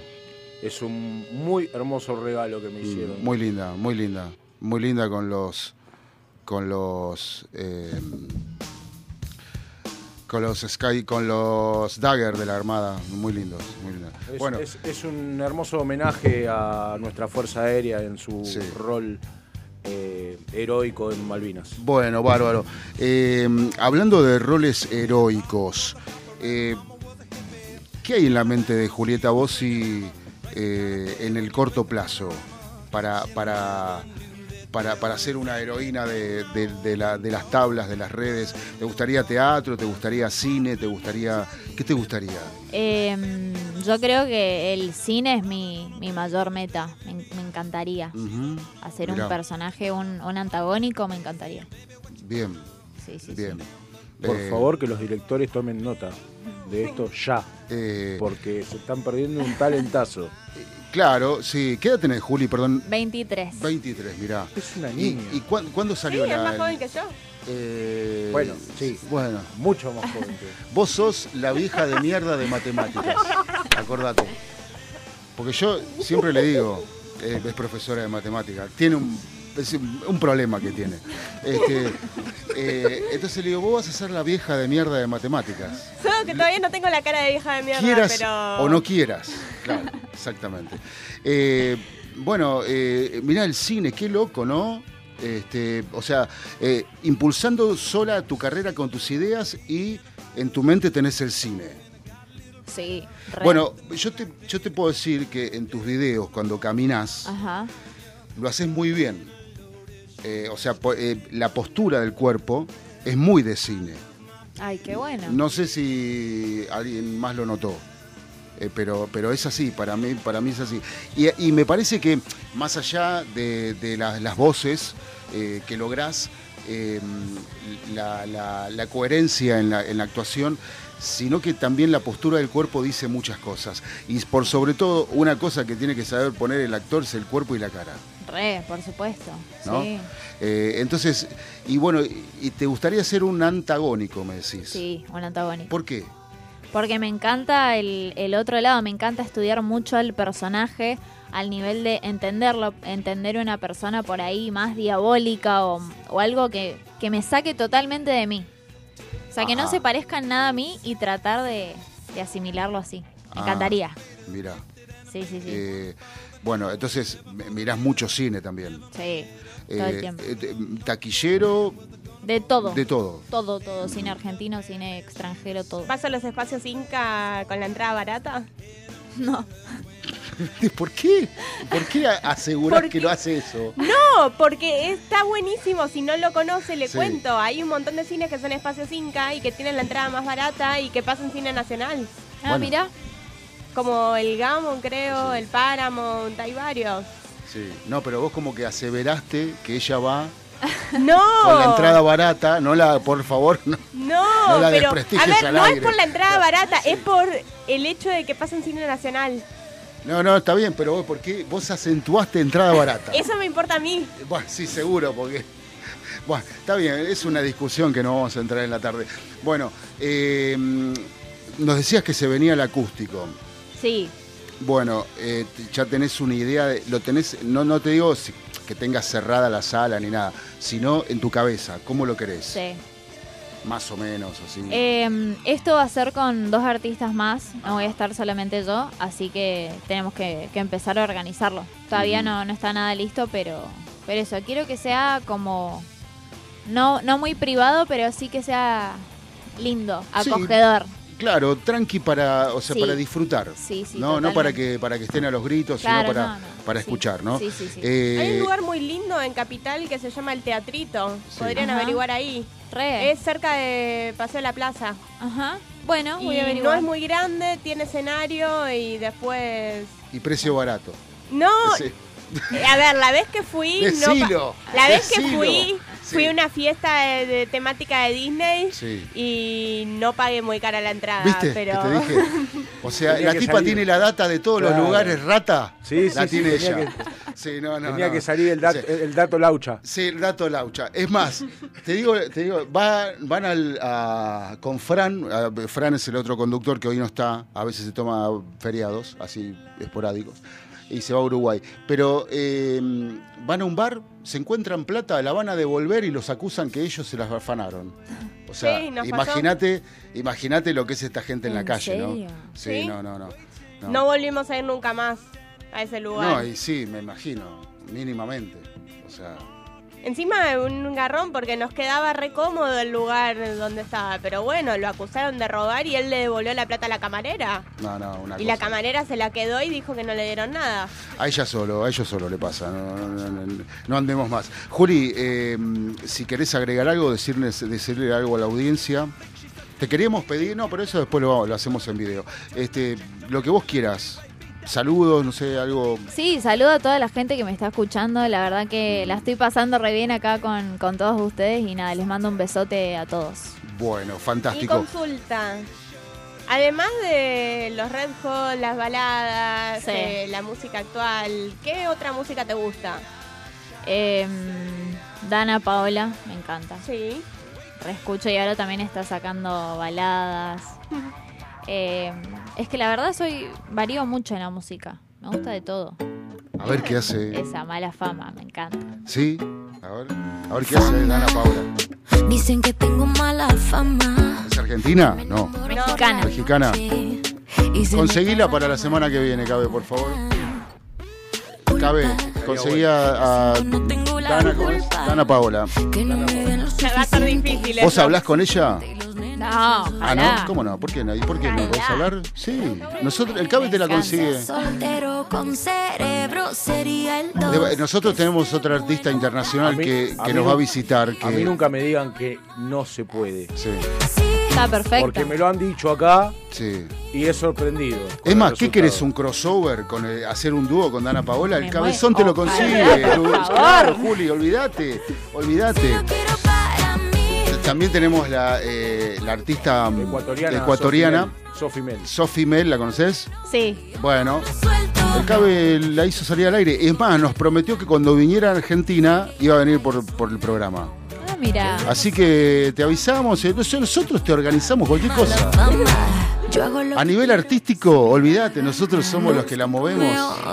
Es un muy hermoso regalo que me hicieron. Mm, Muy linda, muy linda. Muy linda con los. con los. eh, con los Sky, con los Dagger de la Armada. Muy lindos, muy lindos. Es, bueno, es- es un hermoso homenaje a nuestra Fuerza Aérea en su Sí. rol eh, heroico en Malvinas. Bueno, bárbaro. Eh, hablando de roles heroicos, eh, ¿qué hay en la mente de Julieta Bossi eh, en el corto plazo para, para, para, para ser una heroína de, de- de la- de las tablas, de las redes? ¿Te gustaría teatro? ¿Te gustaría cine? ¿Te gustaría... ¿Qué te gustaría? Em, yo creo que el cine es mi, mi mayor meta. Me, me encantaría. Hacer Mirá. un personaje, un, un antagónico, me encantaría. Bien, Sí, sí, bien. Por Eh, favor, que los directores tomen nota de esto ya, eh, porque se están perdiendo un talentazo. Claro, sí. ¿Qué edad tenés, Juli? Perdón. 23. 23, mirá. Es una ¿Y, niña. y cuán- cuándo Sí, salió es la, más joven que yo. Eh, Bueno, sí. Bueno, Mucho más joven que vos sos la vieja de mierda de matemáticas. Acordate. Porque yo siempre le digo, eh, es profesora de matemáticas, tiene es un problema que tiene. Este, eh, entonces le digo, vos vas a ser la vieja de mierda de matemáticas. Solo que todavía no tengo la cara de vieja de mierda, Quieras pero... o no quieras. Claro, exactamente. Eh, bueno, eh, mirá el cine, qué loco, ¿no? Este, o sea, eh, impulsando sola tu carrera con tus ideas y en tu mente tenés el cine. Sí. re. Bueno, yo te, yo te puedo decir que en tus videos, cuando caminas, Ajá. lo haces muy bien. Eh, o sea, po- eh, la postura del cuerpo es muy de cine. Ay, qué bueno. No sé si alguien más lo notó. Eh, pero, pero es así, para mí, para mí es así. Y, y me parece que más allá de, de la- las voces eh, que lográs, eh, la, la- la coherencia en la, en la actuación, sino que también la postura del cuerpo dice muchas cosas. Y por sobre todo, una cosa que tiene que saber poner el actor es el cuerpo y la cara. Re, por supuesto. ¿no? Sí. Eh, entonces, y bueno, y, y te gustaría ser un antagónico, me decís. Sí, un antagónico. ¿Por qué? Porque me encanta el, el otro lado, me encanta estudiar mucho al personaje al nivel de entenderlo, entender una persona por ahí más diabólica o, o algo que, que me saque totalmente de mí. O sea, que no Ajá. se parezca en nada a mí y tratar de, de asimilarlo así. Me Ah. encantaría. Mira. Sí, sí, sí. Eh, bueno, entonces mirás mucho cine también. sí, todo el Eh, tiempo. eh, taquillero, De todo. de todo. Todo, todo. Cine argentino, cine extranjero, todo. ¿Vas a los espacios Inca con la entrada barata? No. ¿Por qué? ¿Por qué a- asegurás Porque- que no hace eso? No, porque está buenísimo. Si no lo conoce, le Sí. cuento. Hay un montón de cines que son espacios Inca y que tienen la entrada más barata y que pasan cine nacional. Ah, Bueno. mira. Como el Gammon, creo, el Paramount, hay varios. Sí. No, pero vos como que aseveraste que ella va ¡No! con la entrada barata, no la, por favor, no. No, No la pero a ver, al no aire. es por la entrada barata, es por el hecho de que pasan cine nacional. No, no, está bien, pero vos, ¿por qué vos acentuaste entrada barata? Eso me importa a mí. Bueno, sí, seguro, porque. Bueno, está bien, es una discusión que no vamos a entrar en la tarde. Bueno, eh, nos decías que se venía el acústico. Sí. Bueno, eh, ya tenés una idea, de, lo tenés, no, no te digo si- que tengas cerrada la sala ni nada, sino en tu cabeza, ¿cómo lo querés? Sí. Más o menos, así. Eh, esto va a ser con dos artistas más, no voy a estar solamente yo, así que tenemos que, que empezar a organizarlo. Todavía no, no está nada listo, pero, pero eso, quiero que sea como, no, no muy privado, pero sí que sea lindo, Sí. Claro, tranqui para, o sea, Sí. para disfrutar. Sí, sí, no, no para que, para que estén a los gritos, Claro, sino para, no, no. para Sí. escuchar, ¿no? Sí, sí, sí. Eh, Hay un lugar muy lindo en Capital que se llama El Teatrito. Sí. Podrían Ajá. averiguar ahí. Re. Es cerca de Paseo de la Plaza. Ajá. Bueno, voy y a no averiguar. es muy grande, tiene escenario y después... Y precio barato. No, Sí. a ver, la vez que fui... no Decilo, la vez que decilo. Fui Fui a una fiesta de, de temática de Disney Sí. y no pagué muy cara la entrada, ¿Viste? pero Que te dije. O sea, Tenía la que tipa salir. tiene la data de todos los lugares rata. Sí, la sí, sí, tiene tenía ella. Sí, no, no, Tenía no. que salir el, dat- Sí. el dato laucha. Sí, el dato laucha. Es más, te digo, te digo va- van al, a- con Fran, a- Fran es el otro conductor que hoy no está, a veces se toma feriados, así esporádicos, y se va a Uruguay. Pero eh, van a un bar, se encuentran plata, la van a devolver y los acusan que ellos se las afanaron. O sea, Sí, imagínate, imagínate lo que es esta gente en la ¿En calle, serio? ¿no? Sí, Sí. no, no, no. No, no volvimos a ir nunca más a ese lugar. No, y sí, me imagino, mínimamente. O sea, Encima un garrón porque nos quedaba re cómodo el lugar donde estaba. Pero bueno, lo acusaron de robar y él le devolvió la plata a la camarera. no, no, una Y la camarera se la quedó y dijo que no le dieron nada. A ella solo, a ellos solo le pasa, no, no, no, no, no andemos más. Juli, eh, si querés agregar algo, decirles, decirle algo a la audiencia. Te queríamos pedir, no, pero eso después lo, lo hacemos en video. Este, lo que vos quieras, saludos, no sé, algo. Sí, saludo a toda la gente que me está escuchando. La verdad que la estoy pasando re bien acá con, con todos ustedes y nada, les mando un besote a todos. Bueno, Y fantástico. consulta. Además de los Red Hot, las baladas, Sí. eh, la música actual, ¿qué otra música te gusta? Em, Dana Paola, me encanta. Sí. Reescucho y ahora también está sacando baladas. Em, es que la verdad soy varío mucho en la música. Me gusta de todo. A ver qué hace. Esa mala fama, me encanta. Sí, a ver, a ver qué hace Dana Paula. Dicen que tengo mala fama. ¿Es argentina? No. Mexicana. Mexicana. Se Conseguila para la semana que viene, Cabe, por favor. Cabe, conseguí a, a Dana, ¿cómo es? Dana Paola. que no me ven los Va a ser difícil. ¿Vos hablás con ella? No, Ah, ojalá. ¿no? ¿Cómo no? ¿Por qué no? ¿Y por qué no? Ojalá. ¿Podés hablar? Sí. Nosotros, el Cabe te la consigue. soltero con cerebro sería el dos. De- Nosotros tenemos otra artista internacional A mí- que, a nos va a visitar. Que, A mí nunca me digan que no se puede. Sí, Está perfecto. Porque me lo han dicho acá sí. y he sorprendido. Es más, ¿qué querés? ¿Un crossover? con el- ¿Hacer un dúo con Dana Paola? El Me cabezón te lo consigue. por Tú- favor. Claro, Juli, olvídate. Olvídate. También tenemos la, eh, la artista mm, Ecuatoriana. ecuatoriana, Sophie Mel. Sophie Mel, ¿la conoces? Sí. Bueno, el Cabe la hizo salir al aire. Es más, nos prometió que cuando viniera a Argentina iba a venir por, por el programa. Ah, mira. Así que te avisamos, entonces nosotros te organizamos cualquier cosa. A nivel artístico, olvídate, nosotros somos los que la movemos.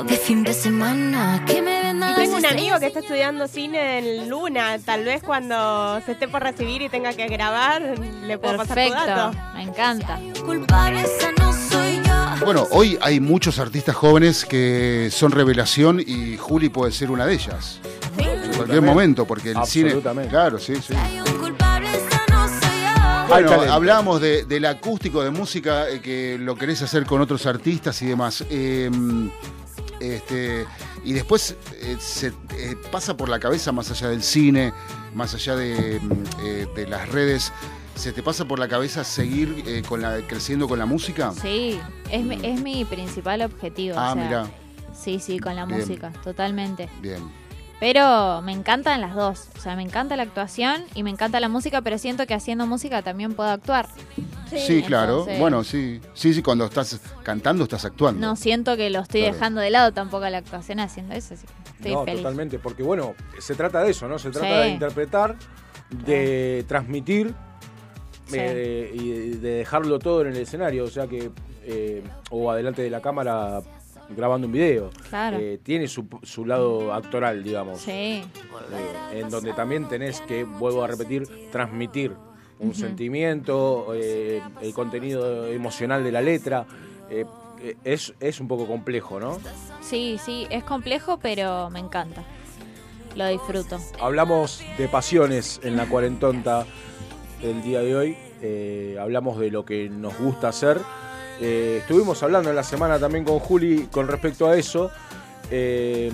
de fin de semana. Que me Y tengo un amigo que está estudiando cine en Luna. Tal vez cuando se esté por recibir y tenga que grabar, le puedo pasar tu Perfecto. dato. Me encanta. Culpable, esa no soy yo. Bueno, hoy hay muchos artistas jóvenes que son revelación y Juli puede ser una de ellas. En cualquier momento, porque el cine. Absolutamente. Claro, sí, sí. Bueno, de- del acústico de música, eh, que lo querés hacer con otros artistas y demás. Eh, este, y después eh, se eh, pasa por la cabeza, más allá del cine, más allá de, mm, eh, de las redes, ¿se te pasa por la cabeza seguir eh, con la, creciendo con la música? Sí, es mi, es mi principal objetivo. Ah, o sea, mirá, Sí, sí, con la Bien. música, totalmente. bien. Pero me encantan las dos. O sea, me encanta la actuación y me encanta la música, pero siento que haciendo música también puedo actuar. Sí, claro. Entonces- Bueno, sí. Sí, sí, cuando estás cantando estás actuando. No siento que lo estoy Claro. dejando de lado tampoco la actuación haciendo eso. Así que estoy no, feliz. totalmente. Porque bueno, se trata de eso, ¿no? Se trata Sí. de interpretar, de transmitir Sí. eh, y de- de dejarlo todo en el escenario. O sea que. eh, o adelante de la cámara grabando un video. Claro. Eh, tiene su, su lado actoral, digamos. Sí, eh, en donde también tenés que, vuelvo a repetir, transmitir un sentimiento, eh, el contenido emocional de la letra. es, es un poco complejo, ¿no? sí, sí. Es complejo, pero me encanta. Lo disfruto. Hablamos de pasiones en la cuarentonta el día de hoy. hablamos de lo que nos gusta hacer. Eh, estuvimos hablando en la semana también con Juli con respecto a eso. eh,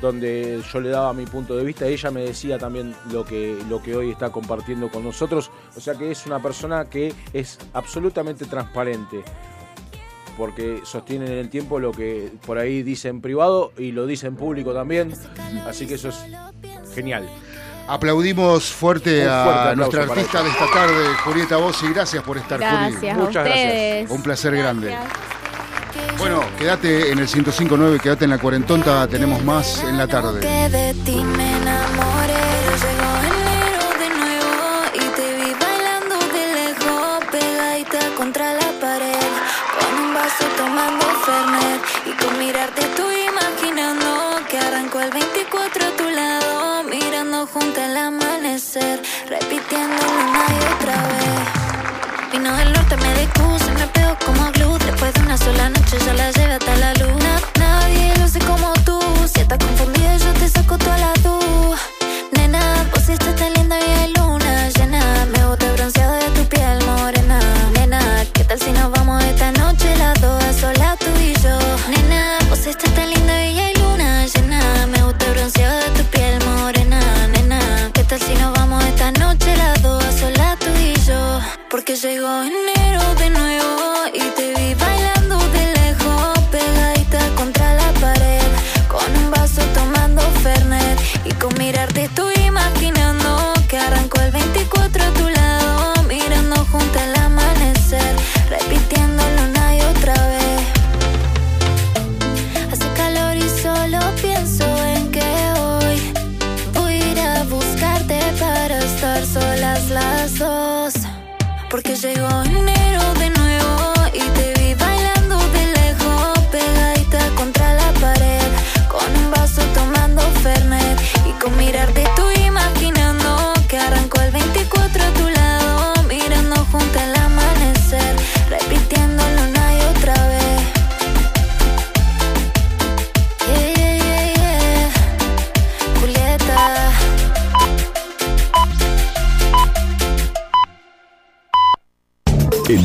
donde yo le daba mi punto de vista, ella me decía también lo que, lo que hoy está compartiendo con nosotros, o sea que es una persona que es absolutamente transparente, porque sostiene en el tiempo lo que por ahí dice en privado y lo dice en público también, así que eso es genial. Aplaudimos fuerte a nuestra artista de esta tarde, Julieta Bossi. Gracias por estar, Juli. Gracias a Muchas gracias. ustedes. Un placer grande. Bueno, quédate en el 105.9, quédate en la cuarentonta, tenemos más en la tarde. Que de ti me enamoré. Llegó enero de nuevo y te vi bailando de lejos, pegadita contra la pared, con un vaso tomando Fernet y con mirarte tú imaginando que arrancó el 24 a tu lado, mirando junto al amanecer, repitiendo una y otra vez. Vino del norte, me dispuso y me pegó como glue. Después de una sola noche ya la llevé hasta la luna. Nadie lo sé como tú. Si estás confundida, yo te saco toda la luz. Nena, vos estás tan linda y hay luna llena. Me el bronceado de tu piel morena. Nena, ¿qué tal si nos vamos esta noche las dos a Nena, ¿qué tal si nos vamos esta noche las dos a solas tú y yo? Porque llegó enero de nuevo y te vi bailando de lejos, pegadita contra la pared, con un vaso tomando Fernet y con mirarte estoy imaginando que arrancó el 24 a tu lado,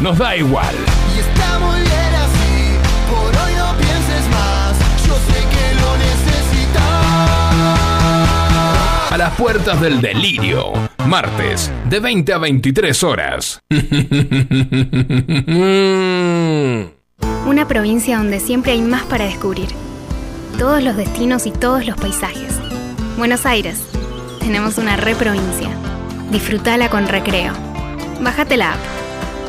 Nos da igual. Y está muy bien así, por hoy no pienses más. Yo sé que lo necesitas. A las puertas del delirio, martes, de 20 a 23 horas. Una provincia donde siempre hay más para descubrir. Todos los destinos y todos los paisajes. Buenos Aires. Tenemos una reprovincia. Disfrutala con recreo. Bájate la app.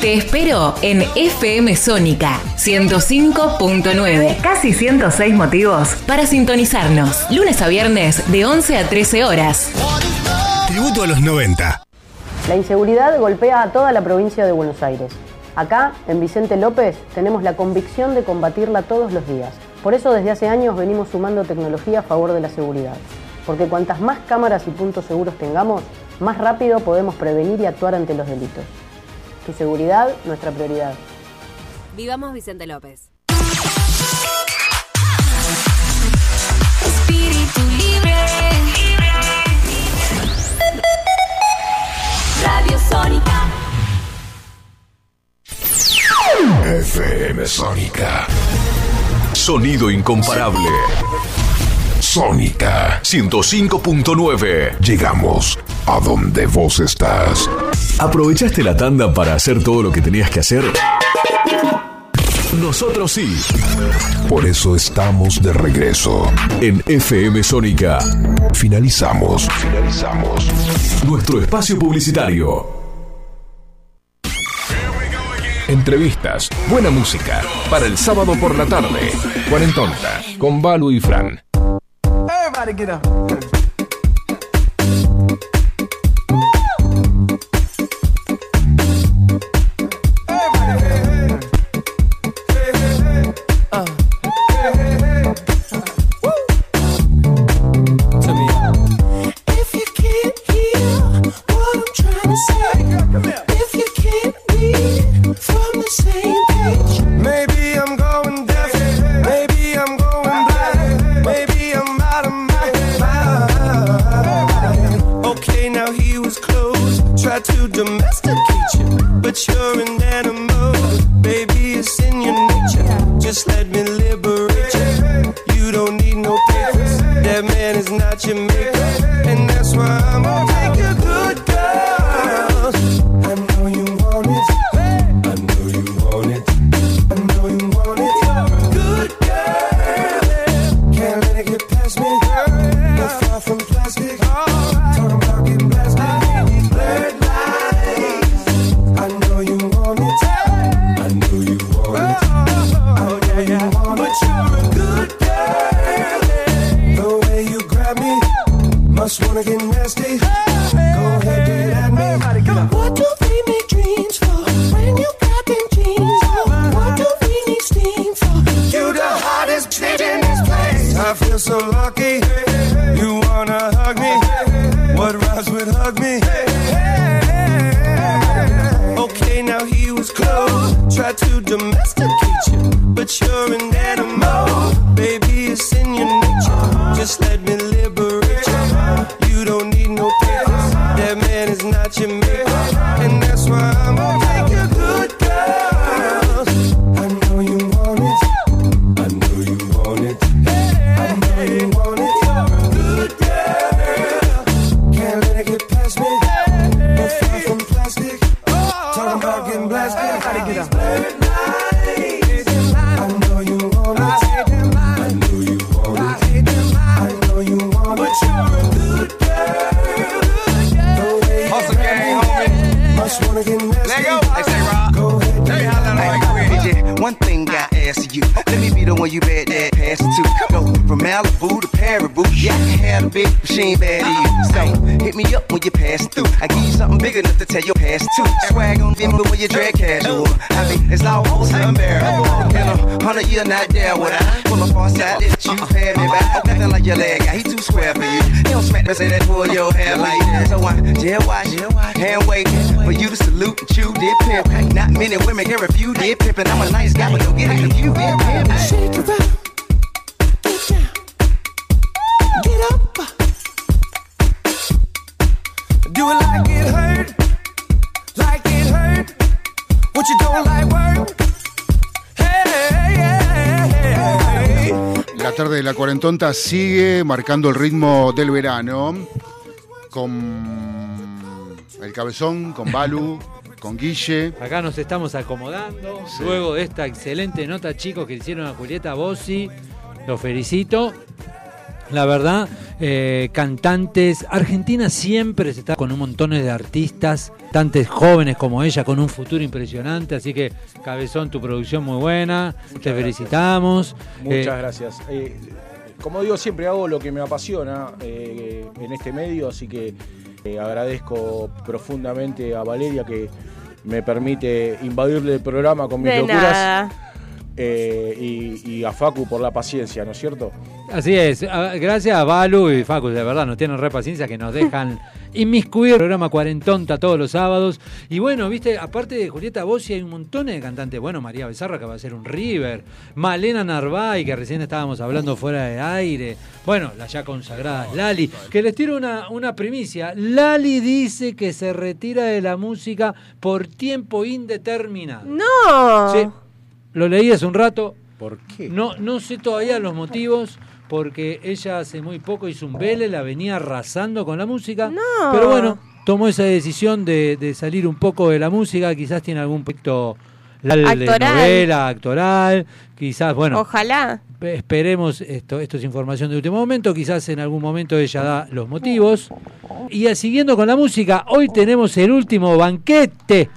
Te espero en FM Sónica 105.9. Casi 106 motivos para sintonizarnos. Lunes a viernes de 11 a 13 horas. Tributo a los 90. La inseguridad golpea a toda la provincia de Buenos Aires. Acá, en Vicente López, tenemos la convicción de combatirla todos los días. Por eso desde hace años venimos sumando tecnología a favor de la seguridad. Porque cuantas más cámaras y puntos seguros tengamos, más rápido podemos prevenir y actuar ante los delitos. Seguridad, nuestra prioridad. Vivamos Vicente López. Espíritu libre. Radio Sónica. FM Sónica. Sonido incomparable. Sónica 105.9. Llegamos a donde vos estás. ¿Aprovechaste la tanda para hacer todo lo que tenías que hacer? Nosotros sí. Por eso estamos de regreso. En FM Sónica. Finalizamos. Finalizamos. Nuestro espacio publicitario. Entrevistas. Buena música. Para el sábado por la tarde. Cuarentonta. Con Balu y Fran. Gotta get up. La tarde de la cuarentonta sigue marcando el ritmo del verano con el cabezón, con Balu, con Guille. Acá nos estamos acomodando. Luego de esta excelente nota, chicos, que hicieron a Julieta Bossi, los felicito. La verdad, eh, cantantes. Argentina siempre se está con un montón de artistas, tantos jóvenes como ella, con un futuro impresionante. Así que, Cabezón, tu producción muy buena. Te felicitamos. Muchas Eh, gracias. Eh, como digo, siempre hago lo que me apasiona eh, en este medio, así que eh, agradezco profundamente a Valeria que me permite invadirle el programa con mis De locuras. nada. Eh, y, y a Facu por la paciencia, ¿no es cierto? Así es, Ah, gracias a Balu y Facu, de verdad, nos tienen re paciencia que nos dejan inmiscuir el programa Cuarentonta todos los sábados. Y bueno, viste, aparte de Julieta Bossi hay un montón de cantantes. Bueno, María Becerra que va a ser un River, Malena Narváez que recién estábamos hablando fuera de aire. Bueno, la ya consagrada Lali, que les tiro una, una primicia. Lali dice que se retira de la música por tiempo indeterminado. ¡No! Sí, lo leí hace un rato. ¿Por qué? No, no sé todavía los motivos, porque ella hace muy poco hizo un Vélez, la venía arrasando con la música. No. Pero bueno, tomó esa decisión de, de salir un poco de la música, quizás tiene algún proyecto de Actoral. novela, actoral, quizás, bueno, Ojalá. pe- esperemos, esto, esto es información de último momento, quizás en algún momento ella da los motivos. Y siguiendo con la música, hoy tenemos el último banquete.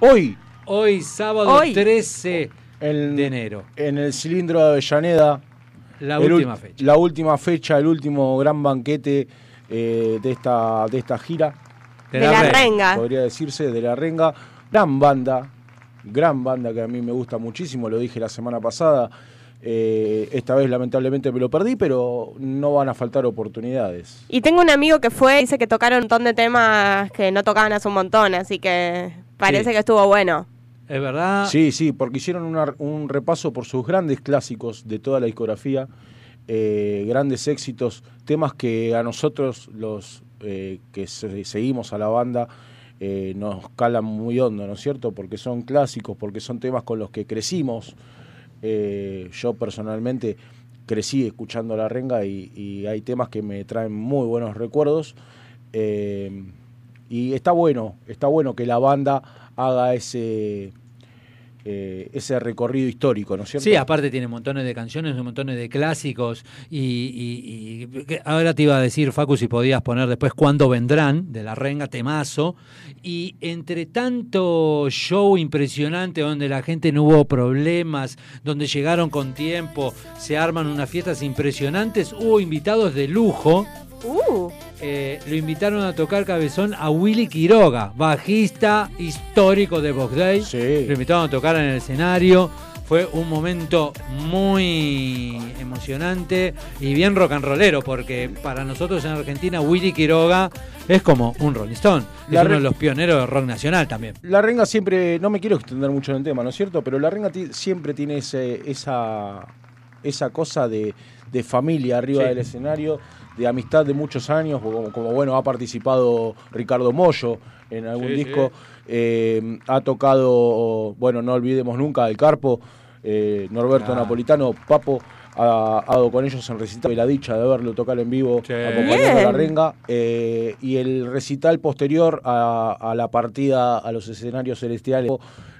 Hoy. Hoy, sábado Hoy. 13 En- de enero. En el cilindro de Avellaneda. La última fecha. La última fecha, el último gran banquete eh, de, esta, de esta gira. De la De la renga. renga. Podría decirse, de la renga. Gran banda, gran banda que a mí me gusta muchísimo, lo dije la semana pasada. Eh, esta vez lamentablemente me lo perdí, pero no van a faltar oportunidades. Y tengo un amigo que fue, dice que tocaron un montón de temas que no tocaban hace un montón, así que parece Sí. que estuvo bueno. Es verdad. Sí, sí, porque hicieron un repaso por sus grandes clásicos de toda la discografía, eh, grandes éxitos, temas que a nosotros, los eh, que se- seguimos a la banda, eh, nos calan muy hondo, ¿no es cierto? Porque son clásicos, porque son temas con los que crecimos. Yo personalmente crecí escuchando La Renga y, hay temas que me traen muy buenos recuerdos. Y está bueno, está bueno que la banda haga ese, eh, ese recorrido histórico, ¿no es cierto? Sí, aparte tiene montones de canciones, un montón de clásicos. Y, y- y- que ahora te iba a decir, Facu, si podías poner después cuándo vendrán, de la renga temazo. Y entre tanto show impresionante donde la gente no hubo problemas, donde llegaron con tiempo, se arman unas fiestas impresionantes, hubo invitados de lujo. Uh. Eh, lo invitaron a tocar cabezón a Willy Quiroga, bajista histórico de Box Day. Lo invitaron a tocar en el escenario. Fue un momento muy emocionante y bien rock and rollero, porque para nosotros en Argentina Willy Quiroga es como un Rolling Stone. La es uno de los pioneros del rock nacional también. La renga siempre, no me quiero extender mucho en el tema, ¿no es cierto? Pero la renga siempre tiene ese, esa, esa cosa de, de familia arriba Sí. del escenario, de amistad de muchos años, como, como, bueno, ha participado Ricardo Mollo en algún Sí, disco, eh, ha tocado, bueno, no olvidemos nunca, El Carpo, eh, Norberto Claro. Napolitano, Papo, ha, ha dado con ellos en recital y la dicha de verlo tocar en vivo acompañando a la renga eh, y el recital posterior a, a la partida a los escenarios celestiales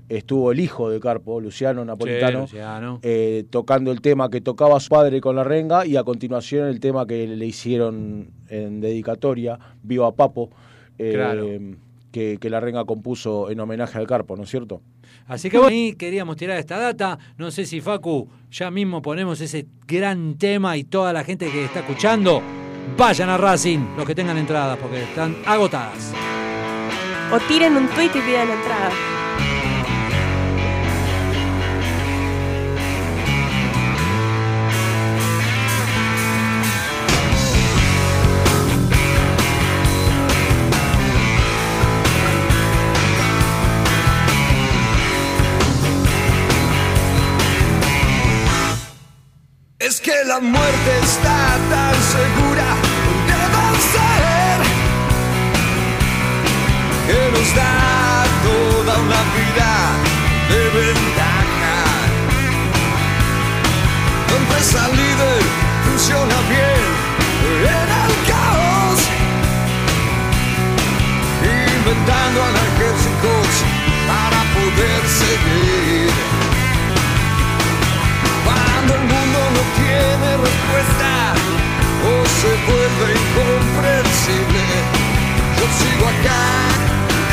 estuvo el hijo de Carpo, Luciano Napolitano, Luciano. eh, tocando el tema que tocaba su padre con la renga y a continuación el tema que le hicieron en dedicatoria, Viva Papo, eh, Claro. que, que la renga compuso en homenaje al Carpo, ¿no es cierto? Así que bueno, ahí queríamos tirar esta data. No sé si Facu, ya mismo ponemos ese gran tema y toda la gente que está escuchando, vayan a Racing, los que tengan entradas, porque están agotadas. O tiren un tweet y pidan entrada. La muerte está tan segura de vencer que nos da toda una vida de ventaja. La empresa líder funciona bien en el caos, inventando analgésicos para poder seguir. no tiene respuesta o se vuelve incomprensible. Yo sigo acá,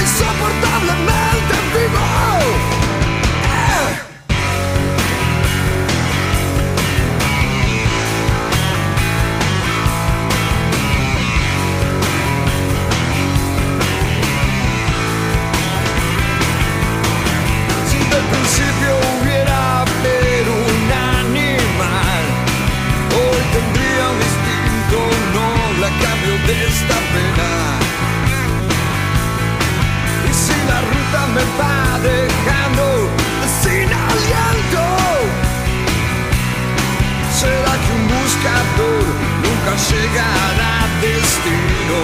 insoportablemente vivo. Esta pena. Y si la ruta me va dejando sin aliento, será que un buscador nunca llegará a destino.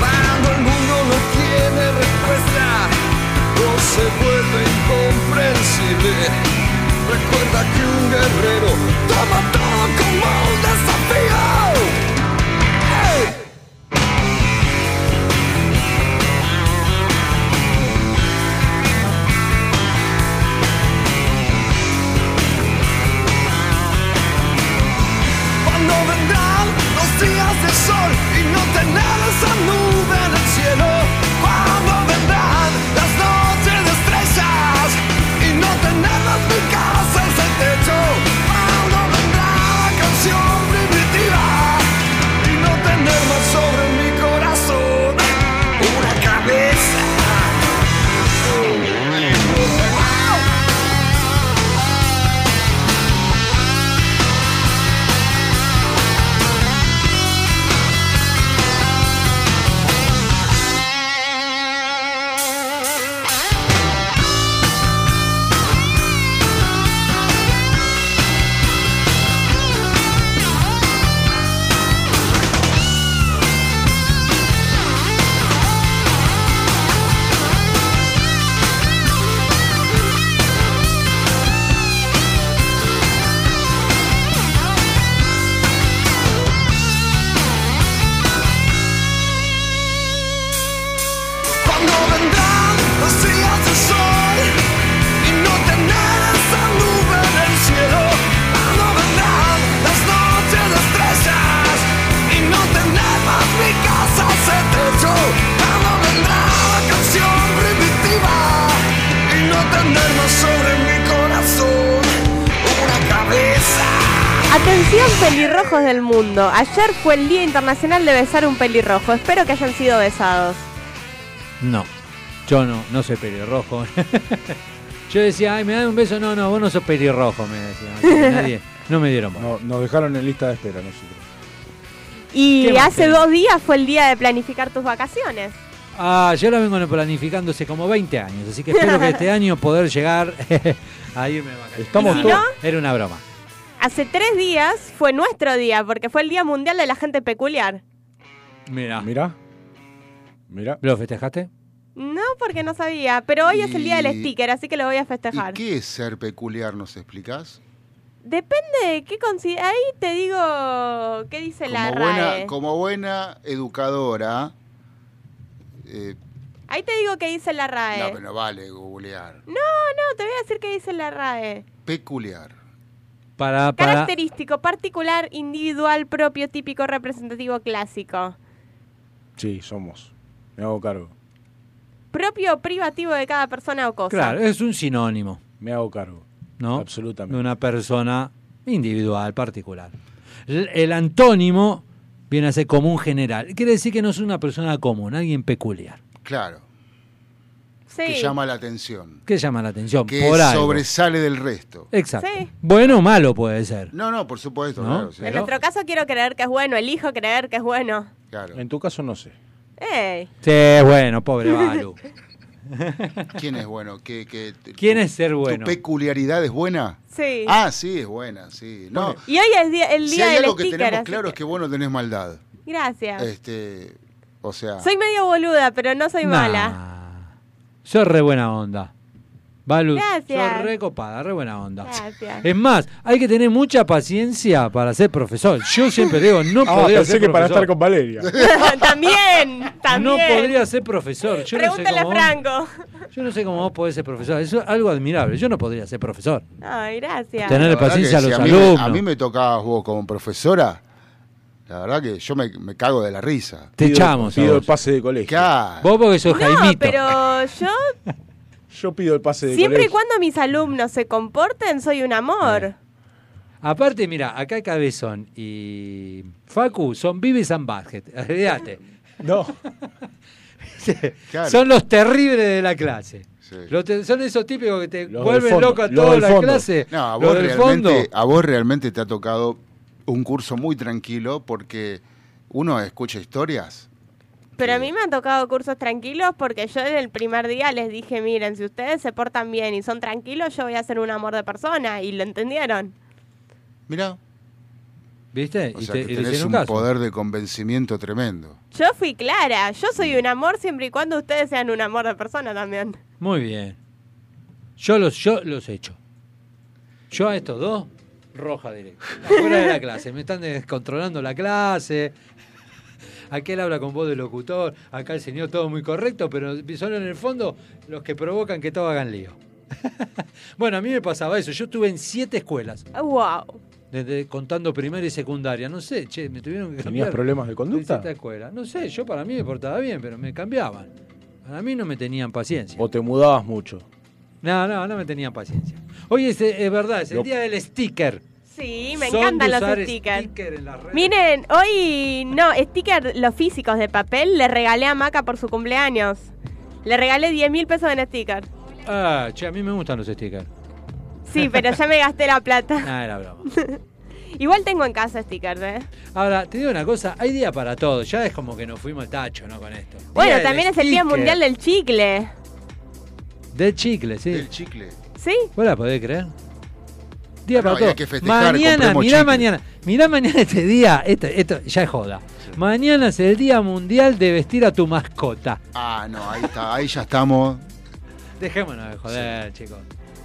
Cuando el mundo no tiene respuesta, o se vuelve incomprensible. Recuerda que un guerrero toma todo como un desafío. Cuando vendrán los días de sol y no tener esa nube en el cielo. Ayer fue el Día Internacional de Besar un pelirrojo. Espero que hayan sido besados. No, yo no, no soy pelirrojo. yo decía, ay, me dan un beso. No, no, vos no sos pelirrojo, me decía. Así que nadie, no me dieron bola. No, nos dejaron en lista de espera nosotros. Y ¿Qué más hace dos días fue el día de planificar tus vacaciones. Ah, yo lo vengo planificando hace como 20 años, así que espero que este año poder llegar a irme de vacaciones. Estamos ¿Y si no? Era una broma. Hace tres días fue nuestro día, porque fue el Día Mundial de la Gente Peculiar. Mira. Mira. Mira. ¿Lo festejaste? No, porque no sabía, pero hoy es el día del sticker, así que lo voy a festejar. ¿Qué es ser peculiar? ¿Nos explicás? Depende de qué consideras. Ahí te digo qué dice la buena, RAE. como buena educadora. eh, Ahí te digo qué dice la RAE. no, pero no vale googlear. No, no, te voy a decir qué dice la RAE. Peculiar. Para, para... Característico, particular, individual, propio, típico, representativo, clásico. Sí, somos. Me hago cargo. Propio o privativo de cada persona o cosa. Claro, es un sinónimo, Me hago cargo. ¿no? Absolutamente. De una persona individual, particular. El, el antónimo viene a ser común general. Quiere decir que no es una persona común, alguien peculiar. Claro. Sí. Que llama la atención. ¿Qué llama la atención? Que Por algo. sobresale del resto. Exacto. Sí. Bueno o malo puede ser. No, no, por supuesto, ¿No? claro. sí. En nuestro caso quiero creer que es bueno, elijo creer que es bueno. Claro. En tu caso no sé. Ey. Sí, bueno, pobre Balu. ¿Quién es bueno? ¿Qué, qué- ¿Quién tu- es ser bueno? ¿Tu peculiaridad es buena? Sí. Ah, sí, es buena, sí. No, Y hoy es día- el si día hay del algo que sticker. tenemos claro que- es que vos no tenés maldad. Gracias. Este, o sea, Soy medio boluda, pero no soy Nah. mala. Sos re buena onda. Balu, Gracias. sos re copada, re buena onda. Gracias. Es más, hay que tener mucha paciencia para ser profesor. Yo siempre digo, no Ah, podría pensé ser que para profesor. estar con Valeria. también, también. No podría ser profesor. Yo no sé Pregúntale a cómo vos- Franco. Yo no sé cómo vos podés ser profesor. Eso es algo admirable. Yo no podría ser profesor. Ay, gracias. Tener la verdad paciencia que a los si mí me- alumnos. a mí me tocabas vos como profesora, La verdad que yo me, me cago de la risa. Te echamos. a Pido el pase de colegio. Claro. Vos porque sos No, Jaimito. pero yo, Yo pido el pase de siempre y cuando mis alumnos se comporten, soy un amor. Aparte, mira, acá Cabezón y Facu son Vives and Basket. Olvídate. No. Claro. Son los terribles de la clase. Sí. Los te- son esos típicos que te Los vuelven fondo, loco a toda la clase. No, a vos, del realmente, fondo. a vos realmente te ha tocado un curso muy tranquilo porque uno escucha historias. Pero a mí me han tocado cursos tranquilos porque yo en el primer día les dije, miren, si ustedes se portan bien y son tranquilos, yo voy a ser un amor de persona. Y lo entendieron. Mirá, ¿Viste? o y sea te, que tenés un caso. poder de convencimiento tremendo. Yo fui clara, yo soy un amor siempre y cuando ustedes sean un amor de persona también. Muy bien. Yo los, yo los echo. Yo a estos dos, roja directa. Fuera de la clase. Me están descontrolando la clase. Aquel habla con voz de locutor. Acá el señor todo muy correcto, pero son en el fondo los que provocan que todos hagan lío. bueno, a mí me pasaba eso. Yo estuve en siete escuelas. Wow. Desde, contando primaria y secundaria. No sé, che, me tuvieron que cambiar. ¿Tenías problemas de conducta? cierta escuela. No sé, yo para mí me portaba bien, pero me cambiaban. Para mí no me tenían paciencia. ¿O te mudabas mucho? No, no, no me tenían paciencia. Hoy es, es verdad, es el día del sticker. Sí, me Son encantan de los usar stickers. sticker en las redes. Miren, hoy no, stickers, los físicos de papel, le regalé a Maca por su cumpleaños. Le regalé 10 mil pesos en stickers. Ah, che, a mí me gustan los stickers. Sí, pero ya me gasté la plata. Ah, era broma. Igual tengo en casa stickers, ¿eh? Ahora, te digo una cosa, hay día para todo. Ya es como que nos fuimos al tacho, ¿no? Con esto. Bueno, Día también es el Día sticker. Mundial del Chicle. Del chicle, sí. El chicle. ¿Sí? ¿Vos la podés creer? Día No, para todo. hay que festejar, mañana, mirá chicle. mañana. Mirá mañana este día. Esto, esto ya es joda. Mañana es el Día Mundial de vestir a tu mascota. Ah, no, ahí está, ahí ya estamos. Dejémonos de joder, chicos.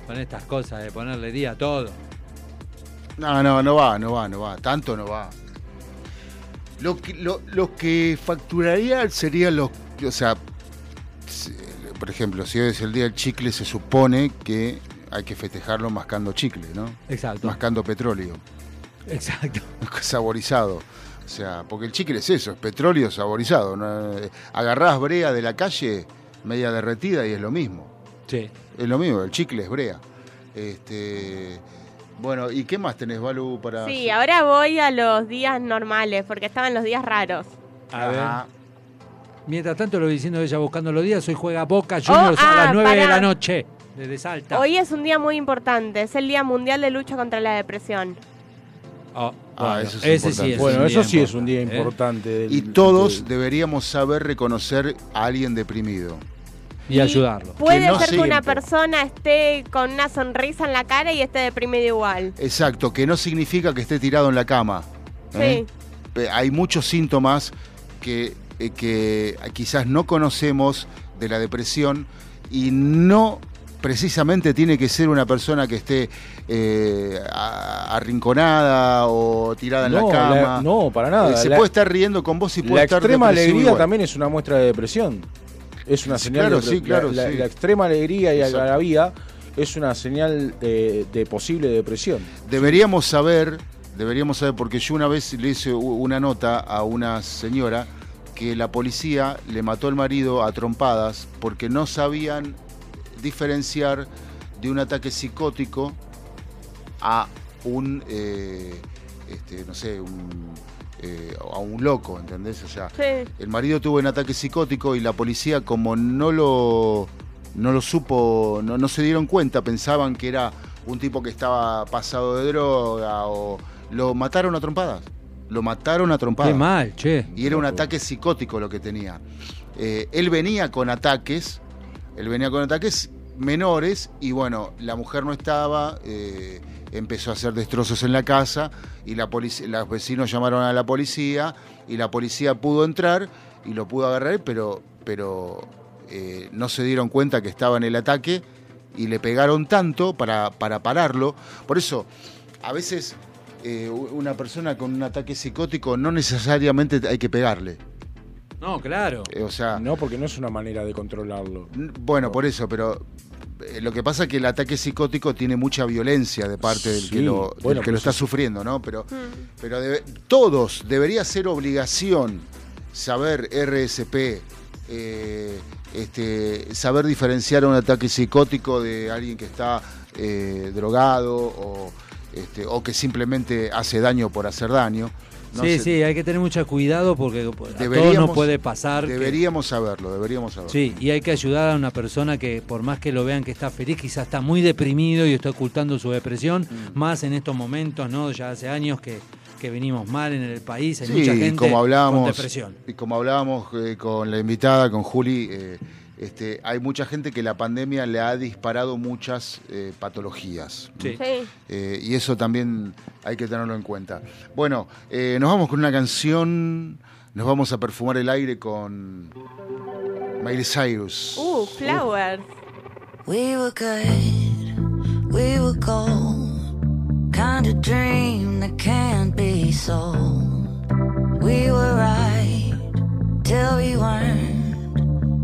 Con estas cosas de ponerle día a todo. No, no, no va, no va, no va. Tanto no va. Lo que, lo, lo que facturaría serían los. O sea, por ejemplo, si hoy es el día del chicle, se supone que hay que festejarlo mascando chicle, ¿no? Exacto. Mascando petróleo. Exacto. Saborizado. O sea, porque el chicle es eso, es petróleo saborizado. ¿no? Agarrás brea de la calle, media derretida, y es lo mismo. Sí. Es lo mismo, el chicle es brea. Este. Bueno, ¿y qué más tenés, Balu, para.? Sí, ahora voy a los días normales, porque estaban los días raros. A ver. Mientras tanto, lo diciendo ella buscando los días, hoy juega Boca Juniors ah, a las 9 de pará. la noche. Desde Salta. Hoy es un día muy importante, es el Día Mundial de Lucha contra la Depresión. Oh, Ah, bueno, eso es ese sí es Bueno, eso sí es un día importante, ¿eh? importante. del- Y todos del- deberíamos saber reconocer a alguien deprimido. Y ayudarlo. Puede no ser que una persona esté con una sonrisa en la cara y esté deprimido igual. Exacto, que no significa que esté tirado en la cama. ¿eh? Pe- Hay muchos síntomas que, eh, que quizás no conocemos de la depresión y no precisamente tiene que ser una persona que esté eh, arrinconada o tirada en la cama. la- no, para nada. Eh, se La- puede estar riendo con vos y puede La estar extrema depresivo alegría igual. también es una muestra de depresión. Es una señal claro, de sí, claro, la, la- sí. la extrema alegría y Exacto. algarabía es una señal de, de posible depresión. Deberíamos saber, deberíamos saber, porque yo una vez le hice una nota a una señora que la policía le mató al marido a trompadas porque no sabían diferenciar de un ataque psicótico a un, eh, este, no sé, un, eh, a un loco, ¿entendés? O sea, Sí. el marido tuvo un ataque psicótico y la policía como no lo no lo supo, no, no se dieron cuenta, pensaban que era un tipo que estaba pasado de droga o lo mataron a trompadas. Lo mataron a trompadas. Qué mal, che. Y era un ataque psicótico lo que tenía. Eh, él venía con ataques, él venía con ataques menores y bueno, la mujer no estaba, eh, empezó a hacer destrozos en la casa y la los vecinos llamaron a la policía y la policía pudo entrar y lo pudo agarrar, pero, pero eh, no se dieron cuenta que estaba en el ataque y le pegaron tanto para, para pararlo. Por eso, a veces eh, una persona con un ataque psicótico no necesariamente hay que pegarle. No, claro. Eh, o sea, No, porque no es una manera de controlarlo. bueno, por eso, pero eh, lo que pasa es que el ataque psicótico tiene mucha violencia de parte del que lo, del bueno, que pero lo está sufriendo, ¿no? Pero, pero debe- todos debería ser obligación saber RSP, eh, este, saber diferenciar un ataque psicótico de alguien que está eh, drogado o, este, o que simplemente hace daño por hacer daño. No sí, sí, hay que tener mucho cuidado porque a Deberíamos- nos puede pasar. que- Deberíamos saberlo, deberíamos saberlo. Sí, y hay que ayudar a una persona que por más que lo vean que está feliz, quizás está muy deprimido y está ocultando su depresión, Mm. más en estos momentos, ¿no? Ya hace años que, que venimos mal en el país, hay Sí, mucha y gente como hablábamos, con depresión. Y como hablábamos eh, con la invitada, con Juli, eh, este, hay mucha gente que la pandemia le ha disparado muchas eh, patologías. Sí. Sí. Eh, y eso también hay que tenerlo en cuenta. Bueno, eh, nos vamos con una canción, nos vamos a perfumar el aire con Miley Cyrus. Uh, Flowers. We were good, we were gold. Kind of dream that can't be sold. We were right till we weren't.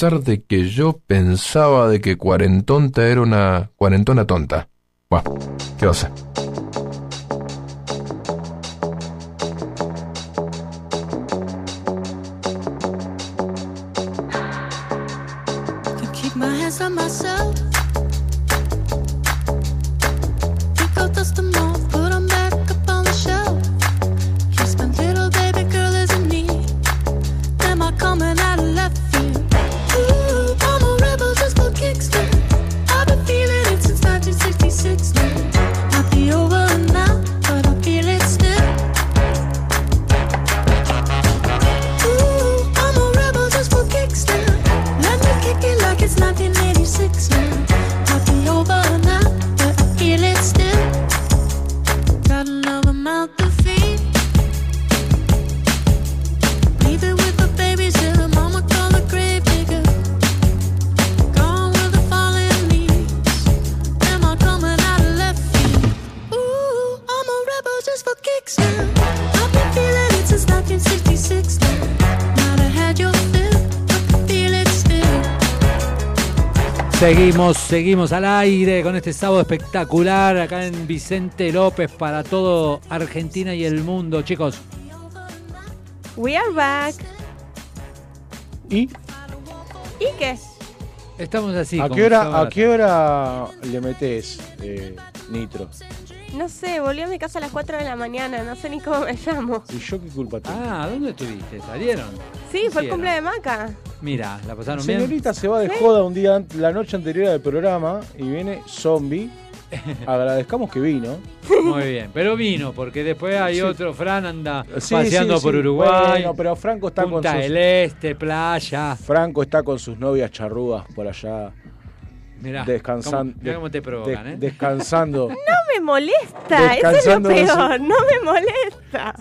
Y pensar de que yo pensaba de que cuarentonta era una cuarentona tonta. Bueno, ¿qué va a? Seguimos, al aire con este sábado espectacular acá en Vicente López para todo Argentina y el mundo, chicos. We are back. ¿Y? ¿Y qué? Estamos así. ¿A qué hora, a qué hora le metes eh, nitro? No sé, volví a mi casa a las 4 de la mañana, no sé ni cómo me llamo. ¿Y yo qué culpa tengo? Ah, ¿dónde estuviste? ¿Salieron? Sí, fue el cumple de Maca. Mira, ¿la pasaron bien? Señorita se va de joda un día, la noche anterior del programa y viene zombie. Agradezcamos que vino. Muy bien, pero vino, porque después hay Sí. otro, Fran anda Sí, paseando sí, por. Uruguay. Bueno, pero Franco está Punta con sus... del Este, playa. Franco está con sus novias charrúas por allá. Mirá, descansando. cómo- mirá cómo te provocan, ¿eh? Descansando. No me molesta, eso es lo peor, no me molesta.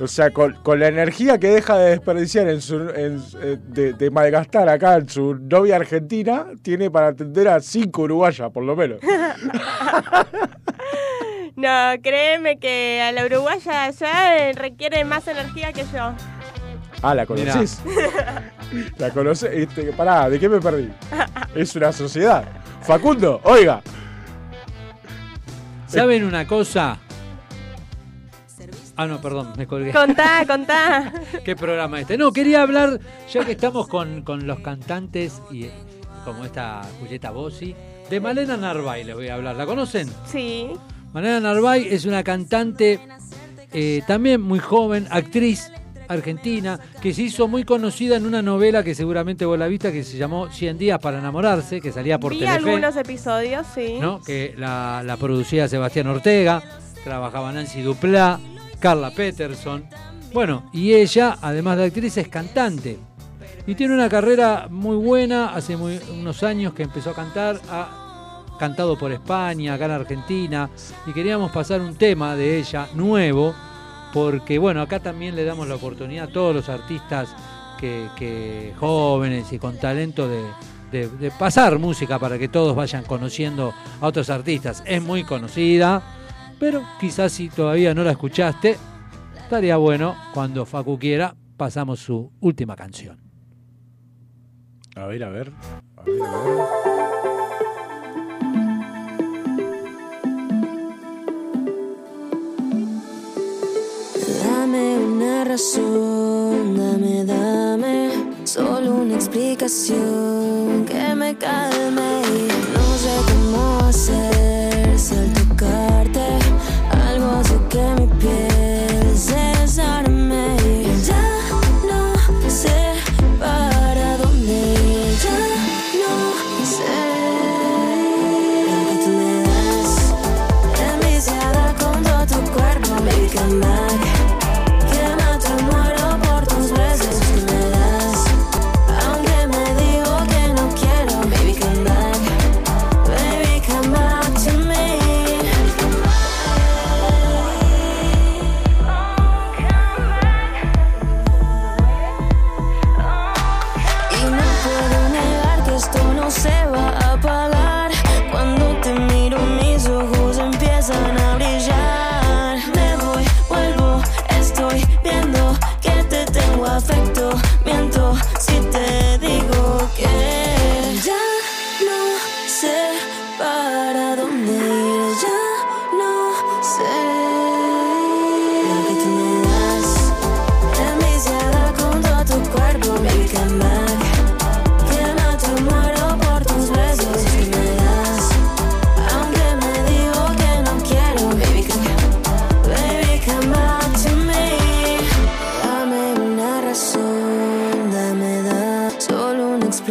O sea, con, con la energía que deja de desperdiciar en su, en- eh, de, de malgastar acá en su novia argentina, tiene para atender a cinco uruguayas, por lo menos. No, créeme que a la uruguaya ya requiere más energía que yo. Ah, ¿la conocés? ¿La conocés? Este, pará, ¿de qué me perdí? Es una sociedad. Facundo, oiga. ¿Saben una cosa? Ah, no, perdón, me colgué. Contá, contá. ¿Qué programa este? No, quería hablar, ya que estamos con, con los cantantes y como esta Julieta Bossi, de Malena Narvay les voy a hablar. ¿La conocen? Sí. Malena Narvay es una cantante eh, también muy joven, actriz argentina, que se hizo muy conocida en una novela que seguramente vos la viste, que se llamó 100 días para enamorarse, que salía por Vi Telefe. algunos episodios, sí. ¿no? que la, la producía Sebastián Ortega, trabajaba Nancy Duplá, Carla Peterson. Bueno, y ella, además de actriz, es cantante. Y tiene una carrera muy buena, hace muy- unos años que empezó a cantar, ha cantado por España, acá en Argentina, y queríamos pasar un tema de ella nuevo, porque bueno, acá también le damos la oportunidad a todos los artistas que, jóvenes y con talento de pasar música para que todos vayan conociendo a otros artistas. Es muy conocida, pero quizás si todavía no la escuchaste, estaría bueno cuando Facu quiera pasamos su última canción. A ver, a ver. A ver, a ver. Dame una razón, dame, dame solo una explicación que me calme. No sé cómo hacer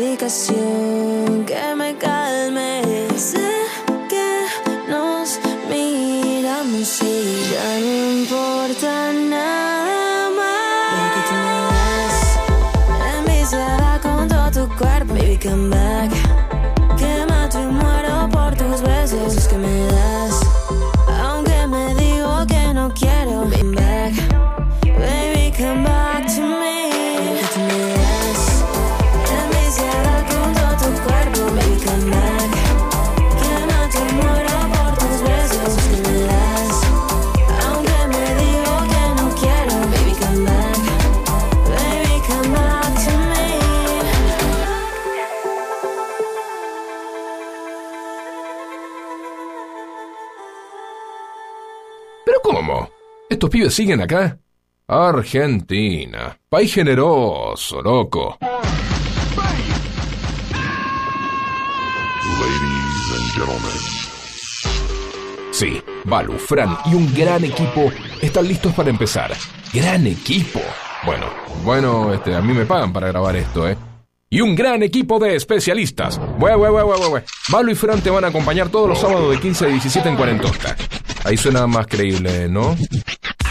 explicación que me calme. Pibes siguen acá? Argentina. País generoso, loco. Ladies and gentlemen. Sí, Balu, Fran y un gran equipo están listos para empezar. ¡Gran equipo! Bueno, bueno, este, a mí me pagan para grabar esto, ¿eh? Y un gran equipo de especialistas. Bue, bue, bue. Balu y Fran te van a acompañar todos los sábados de 15 a 17 en Cuarentosta. Ahí suena más creíble, ¿no?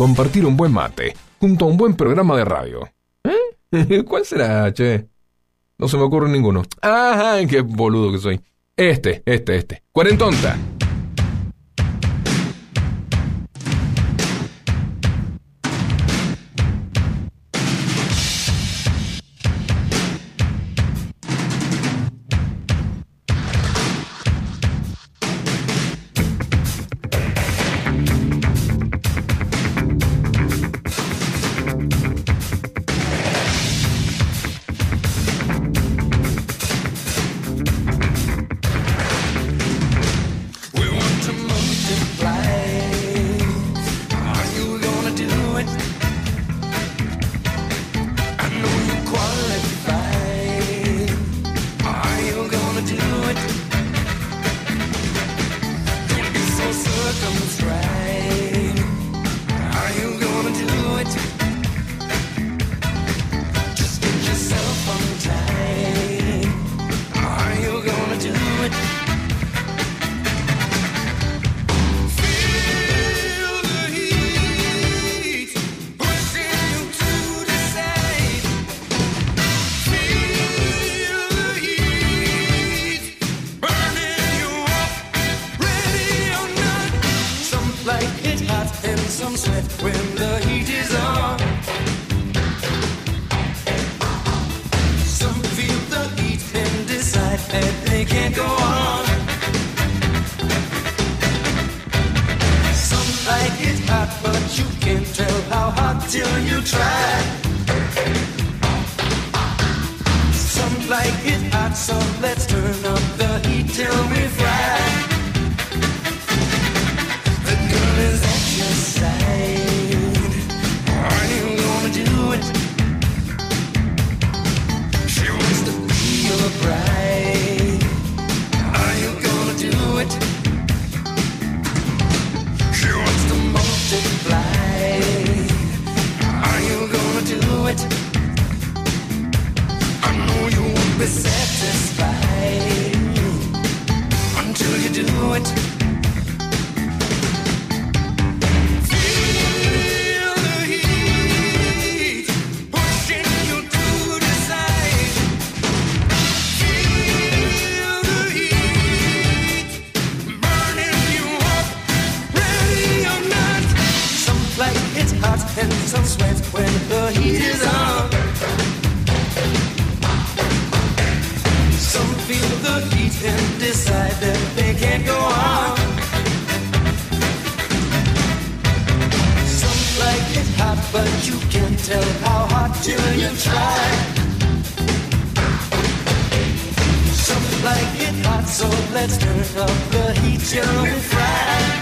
Compartir un buen mate junto a un buen programa de radio. ¿Eh? ¿Cuál será, che? No se me ocurre ninguno. ¡Ajá! ¡Qué boludo que soy! Este, este, este. Cuarentonta. So let's turn up the heat till we I know you won't be satisfied until you do it. But you can't tell how hot till you try. Some like it hot, so let's turn up the heat till we fry.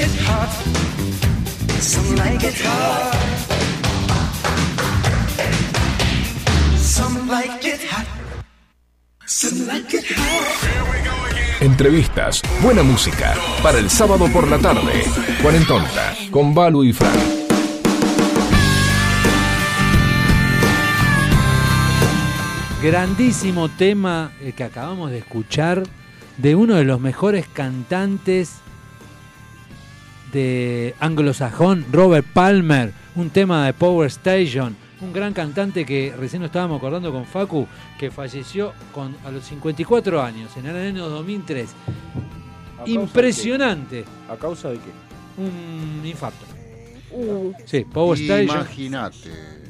It hot, some like it hot. Some like it hot, some like it hot. Entrevistas, buena música, para el sábado por la tarde. Cuarentonta, con Balu y Fran. Grandísimo tema eh, que acabamos de escuchar de uno de los mejores cantantes de anglosajón, Robert Palmer, un tema de Power Station, un gran cantante que recién nos estábamos acordando con Facu, que falleció con, a los 54 años, en el año 2003. ¿A causa Impresionante. ¿A causa de qué? Un infarto. Uh, Sí, Power Station. Imagínate.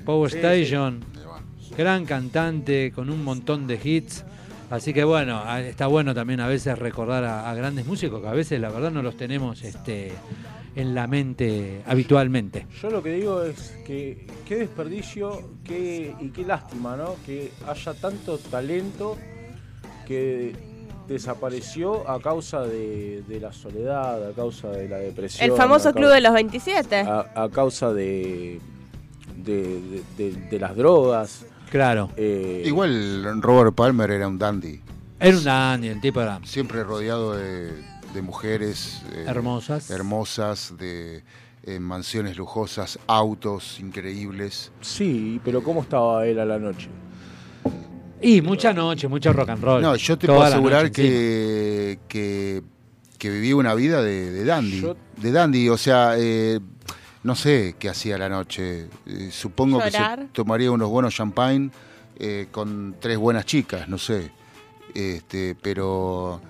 Power Sí, Station, gran cantante con un montón de hits. Así que bueno, está bueno también a veces recordar a, a grandes músicos que a veces la verdad no los tenemos este, en la mente habitualmente. Yo lo que digo es que qué desperdicio qué, y qué lástima, ¿no? Que haya tanto talento que desapareció a causa de, de la soledad, a causa de la depresión. el famoso Club causa- de los 27. A, a causa de, de, de- de- de las drogas. Claro. Eh, Igual Robert Palmer era un dandy. Era un dandy, el tipo era. Siempre rodeado de, de mujeres. eh, Hermosas. Hermosas, de eh, mansiones lujosas, autos increíbles. Sí, pero ¿cómo estaba él a la noche? Y mucha noche, mucho rock and roll. No, yo te puedo asegurar noche que, que, que vivía una vida de, de dandy. Yo- De dandy, o sea, eh, no sé qué hacía la noche. Eh, supongo que se tomaría unos buenos champagne eh, con tres buenas chicas, no sé. Este, pero,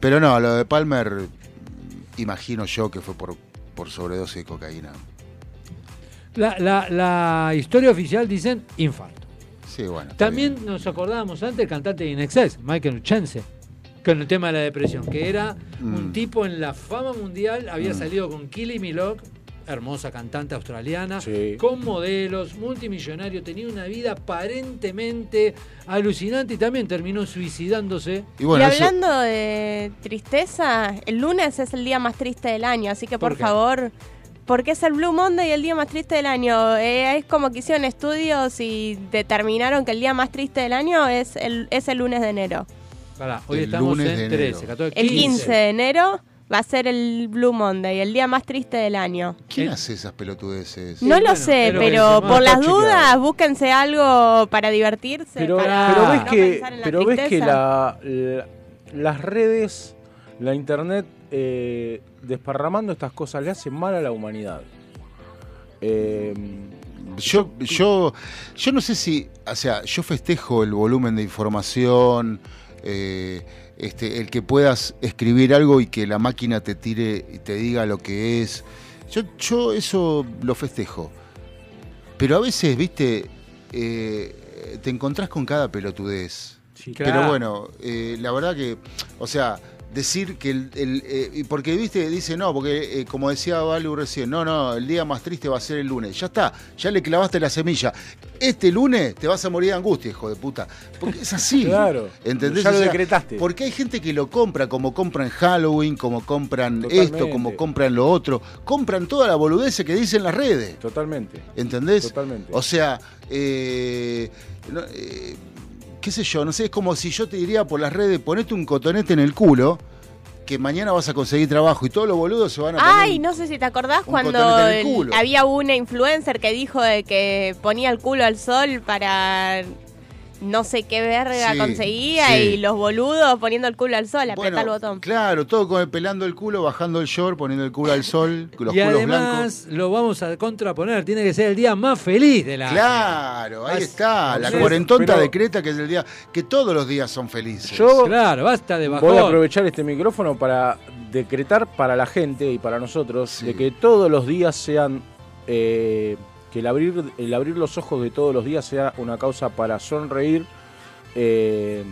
pero no, lo de Palmer, imagino yo que fue por, por sobredosis de cocaína. La, la, la historia oficial dicen infarto. Sí, bueno. También nos acordábamos antes del cantante de Inexcess, Michael Chance, con el tema de la depresión, que era un Mm. tipo en la fama mundial, había Mm. salido con Kylie Minogue, hermosa cantante australiana, Sí. con modelos, multimillonario, tenía una vida aparentemente alucinante y también terminó suicidándose. Y bueno, y eso- hablando de tristeza, el lunes es el día más triste del año, así que ¿Por por, qué? favor, porque es el Blue Monday el día más triste del año. Eh, es como que hicieron estudios y determinaron que el día más triste del año es el, es el lunes de enero. Pará, hoy El estamos lunes en de enero. 13, 14, El 15 de enero va a ser el Blue Monday, el día más triste del año. ¿Quién Eh, hace esas pelotudeces? no lo bueno, sé, pero- pero, No, por las chequeado. dudas, búsquense algo para divertirse. Pero, para pero ves no que, pensar en la pero ves que la, la- las redes, la internet, eh, desparramando estas cosas le hacen mal a la humanidad. Eh, Yo, yo, yo no sé si, o sea, yo festejo el volumen de información, eh, este, el que puedas escribir algo y que la máquina te tire y te diga lo que es. Yo, yo eso lo festejo. Pero a veces, viste, eh, te encontrás con cada pelotudez. Pero Claro. bueno, eh, la verdad que, o sea, decir que el, el, eh, porque viste, dice no, porque eh, como decía Valu recién, no, no, el día más triste va a ser el lunes. Ya está, ya le clavaste la semilla. Este lunes te vas a morir de angustia, hijo de puta. Porque es así. Claro, ¿Entendés? ya O lo sea, decretaste. Porque hay gente que lo compra, como compran Halloween, como compran Totalmente. esto, como compran lo otro. Compran toda la boludez que dicen las redes. Totalmente. ¿Entendés? Totalmente. O sea, eh, no, eh, qué sé yo, no sé, es como si yo te diría por las redes, ponete un cotonete en el culo, que mañana vas a conseguir trabajo y todos los boludos se van a poner... Ay, no sé si te acordás cuando el había una influencer que dijo de que ponía el culo al sol para no sé qué verga Sí, conseguía sí. y los boludos poniendo el culo al sol, Bueno, apretá el botón. Claro, todo con el pelando el culo, bajando el short, poniendo el culo al sol, los y culos además blancos. lo vamos a contraponer, tiene que ser el día más feliz del año. Claro, ahí Así- está, la cuarentonta pero- decreta que es el día, que todos los días son felices. Yo Claro, basta de bajón. voy a aprovechar este micrófono para decretar para la gente y para nosotros Sí. de que todos los días sean eh, que el abrir el abrir los ojos de todos los días sea una causa para sonreír eh,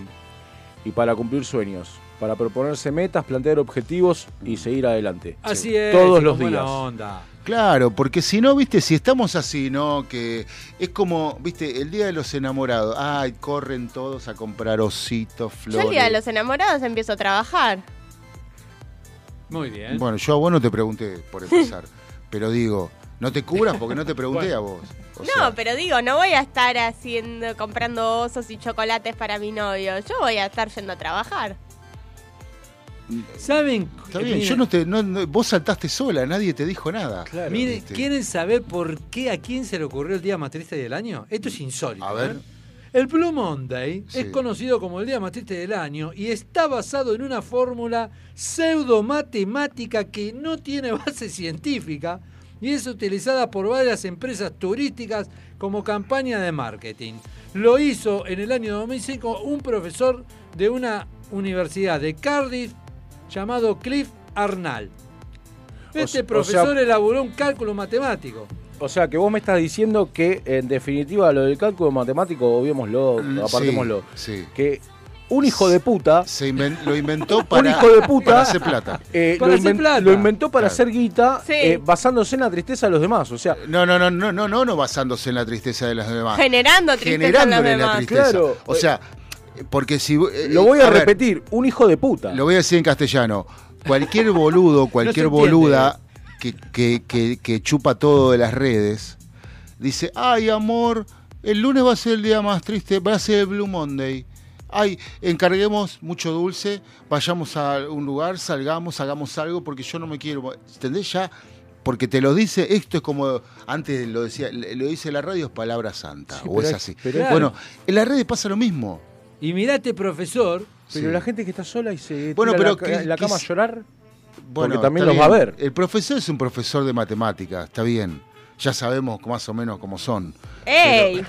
y para cumplir sueños, para proponerse metas, plantear objetivos y seguir adelante. Así es. Todos los días. onda. Claro, porque si no, viste, si estamos así, ¿no? Que es como, viste, el día de los enamorados. Ay, corren todos a comprar ositos, Yo flores. el día de los enamorados empiezo a trabajar. Muy bien. Bueno, yo a vos no te pregunté por empezar, pero digo, no te cubras porque no te pregunté a vos. O no, sea, pero digo, no voy a estar haciendo, comprando osos y chocolates para mi novio. Yo voy a estar yendo a trabajar. ¿Saben? está bien, Miren, yo no te, no- no- vos saltaste sola, nadie te dijo nada. Miren, Viste. ¿quieren saber por qué a quién se le ocurrió el día más triste del año? Esto es insólito. A ver. ¿eh? El Blue Monday Sí. es conocido como el día más triste del año y está basado en una fórmula pseudo-matemática que no tiene base científica y es utilizada por varias empresas turísticas como campaña de marketing. Lo hizo en el año 2005 un profesor de una universidad de Cardiff llamado Cliff Arnall. Este o profesor sea- elaboró un cálculo matemático. O sea, que vos me estás diciendo que, en definitiva, lo del cálculo matemático, obviémoslo, Mm, apartémoslo, Sí, sí. que un hijo de puta, Se inven- lo inventó un para, hijo de puta, para hacer plata. eh, Para lo, hacer inven- plata. lo inventó para Claro. hacer guita, Sí. eh, basándose en la tristeza de los demás. O sea, No, no, no, no, no, no, no basándose en la tristeza de las demás. Generando tristeza en los generándole la demás. tristeza. Claro. O sea, porque si eh, lo voy a, repetir, un hijo de puta. Lo voy a decir en castellano. Cualquier boludo, cualquier entiende. boluda que, que, que, que chupa todo de las redes, dice, ay amor, el lunes va a ser el día más triste, va a ser el Blue Monday. Ay, encarguemos mucho dulce, vayamos a un lugar, salgamos, hagamos algo, porque yo no me quiero. ¿Entendés? Ya, porque te lo dice, esto es como, antes lo decía, lo dice la radio, es palabra santa, o pero es así. pero bueno, en las redes pasa lo mismo. Y mirate, profesor. Pero Sí. la gente que está sola y se Bueno, tira pero la, que- la cama a llorar, Bueno, porque también los va a ver. El profesor es un profesor de matemáticas, está bien. Ya sabemos más o menos cómo son. ¡Ey!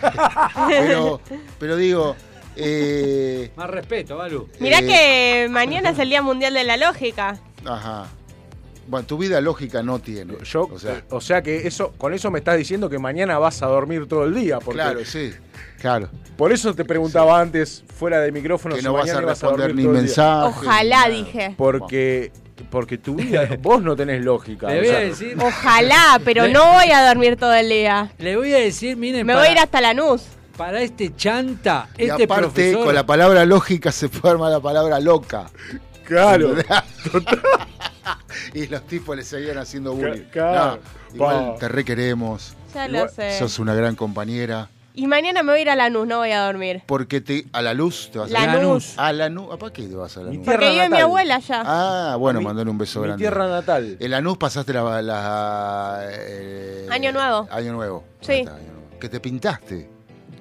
Pero, pero digo, eh, Más respeto, Balu. Mirá Eh, que mañana es el Día Mundial de la Lógica. ajá. Bueno, tu vida lógica no tiene. Yo, o sea, que eso, con eso me estás diciendo que mañana vas a dormir todo el día. Porque Claro, sí. Claro. Por eso te preguntaba antes, fuera de micrófono, Que si no vas a responder dormir ni mensajes. Ojalá, dije. Porque, porque tu vida, vos no tenés lógica. Le o voy a sea, decir. Ojalá, pero Le- no voy a dormir todo el día. Le voy a decir, miren, Me para, voy a ir hasta Lanús. Para este chanta, Y este aparte, profesor. con la palabra lógica se forma la palabra loca. Claro. y los tipos le seguían haciendo bullying. claro. No, igual te requeremos. Ya lo sé. Sos una gran compañera. Y mañana me voy a ir a Lanús, no voy a dormir. Porque te, a la luz te vas a Lanús. A Lanús. ¿A para qué te vas a Lanús? Porque vive mi abuela allá. Ah, bueno, mandale un beso mi grande. tierra natal. En Lanús pasaste la... la, eh, Año nuevo. Año nuevo. Sí. Año nuevo. Que te pintaste.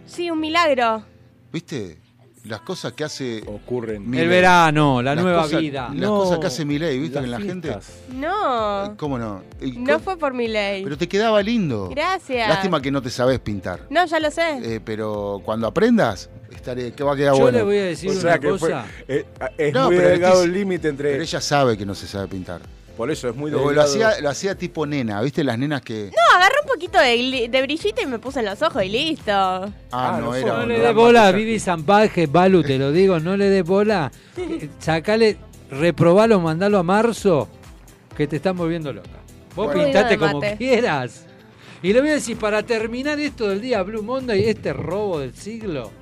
Sí, un milagro. ¿Viste? Las cosas que hace... Ocurren. El verano, la Las nueva cosas- vida. Las No, cosas que hace Milei, ¿viste? las Que la gente... fiestas. No. ¿Cómo no? No fue por mi ley. Pero te quedaba lindo. Gracias. Lástima que no te sabes pintar. No, ya lo sé. Eh, pero cuando aprendas, estaré, que va a quedar Yo bueno. le voy a decir O una que fue- cosa. eh, es No, muy pero delgado el límite entre. Pero ella sabe que no se sabe pintar. Por eso es muy Lo, delgado. lo hacía, lo hacía tipo nena, ¿viste? Las nenas que. No, agarré un poquito de, de brillito y me puse en los ojos y listo. Ah, Ah, no, no era. No no le des bola a. Vivi Zampaje, Balu, te lo digo, no le des bola. Eh, Sacale, reprobalo, mandalo a marzo, que te están volviendo loca. Vos Bueno. pintate como quieras. Y le voy a decir, para terminar esto del día Blue Monday, este robo del siglo,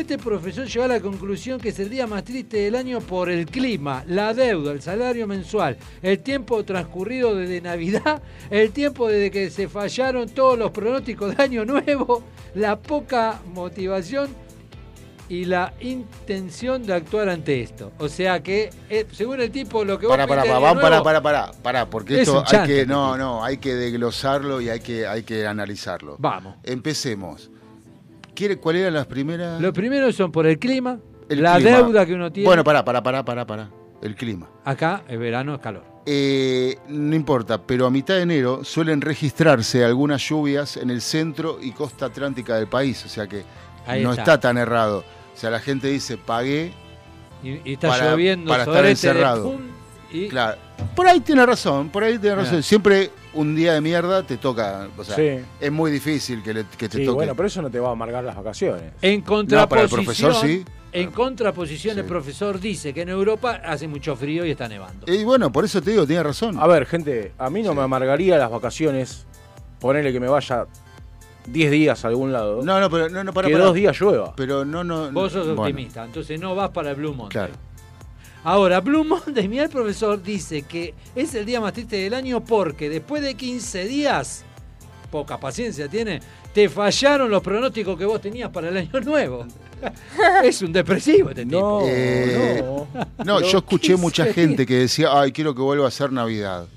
este profesor llegó a la conclusión que es el día más triste del año por el clima, la deuda, el salario mensual, el tiempo transcurrido desde Navidad, el tiempo desde que se fallaron todos los pronósticos de Año Nuevo, la poca motivación y la intención de actuar ante esto. O sea que, eh, según el tipo, lo que vos Para, para, pintes para, de vamos, para, nuevo- para, para, para, porque Es esto hay que, no, no, hay que desglosarlo y hay que, hay que analizarlo. Vamos. Empecemos. ¿Quiere, ¿Cuál eran las primeras? Los primeros son por el clima, El la clima. deuda que uno tiene. Bueno, para, para, para, para, para. El clima. Acá, el verano es calor. Eh, no importa, pero a mitad de enero suelen registrarse algunas lluvias en el centro y costa atlántica del país, o sea que Ahí no está. está. tan errado. O sea, la gente dice, pagué Y, y está para, lloviendo para estar de encerrado. pum, y Claro. Por ahí tiene razón, por ahí tiene razón. Siempre un día de mierda te toca, o sea, Sí. es muy difícil que, le- que te Sí, toque. bueno, pero eso no te va a amargar las vacaciones. En No, contraposición, para el profesor sí. En contraposición, el profesor dice que en Europa hace mucho frío y está nevando. Y bueno, por eso te digo, tiene razón. A ver, gente, a mí no me amargaría las vacaciones. Ponerle que me vaya 10 días a algún lado. No, no, pero no, no, para, que para. dos días llueva. Pero no, no. Vos sos bueno, optimista, entonces no vas para el Blue Monday. Claro. Ahora, Blue Monday, mira el profesor dice que es el día más triste del año porque después de 15 días, poca paciencia tiene, te fallaron los pronósticos que vos tenías para el año nuevo. es un depresivo este tipo. Eh, No, yo escuché mucha gente que decía, ay, quiero que vuelva a ser Navidad.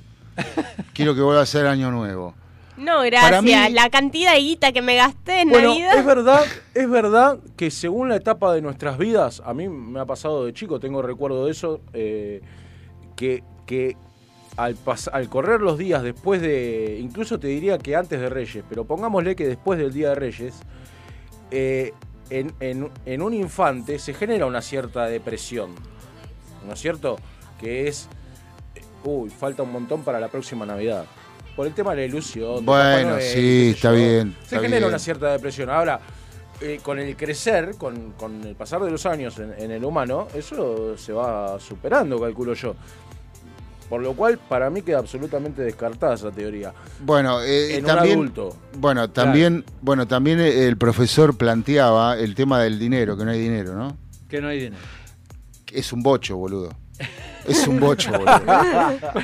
quiero que vuelva a ser Año Nuevo. No, gracias. mí- La cantidad de guita que me gasté en Bueno, Navidad. es verdad, es verdad que según la etapa de nuestras vidas, a mí me ha pasado de chico, tengo recuerdo de eso, eh, que, que al, pas- al correr los días después de, incluso te diría que antes de Reyes, pero pongámosle que después del Día de Reyes, eh, en, en- en un infante se genera una cierta depresión, ¿no es cierto? Que es, eh, uy, falta un montón para la próxima Navidad. Por el tema de la ilusión. Bueno, Noel, sí, está yo. bien, Se está genera bien. una cierta depresión. Ahora, eh, con el crecer, con, con el pasar de los años en, en el humano, eso se va superando, calculo yo. Por lo cual, para mí queda absolutamente descartada esa teoría. Bueno, eh, En un también, adulto. Bueno, también, bueno, también el profesor planteaba el tema del dinero, que no hay dinero, ¿no? Que no hay dinero. Es un bocho, boludo. Es un bocho, boludo.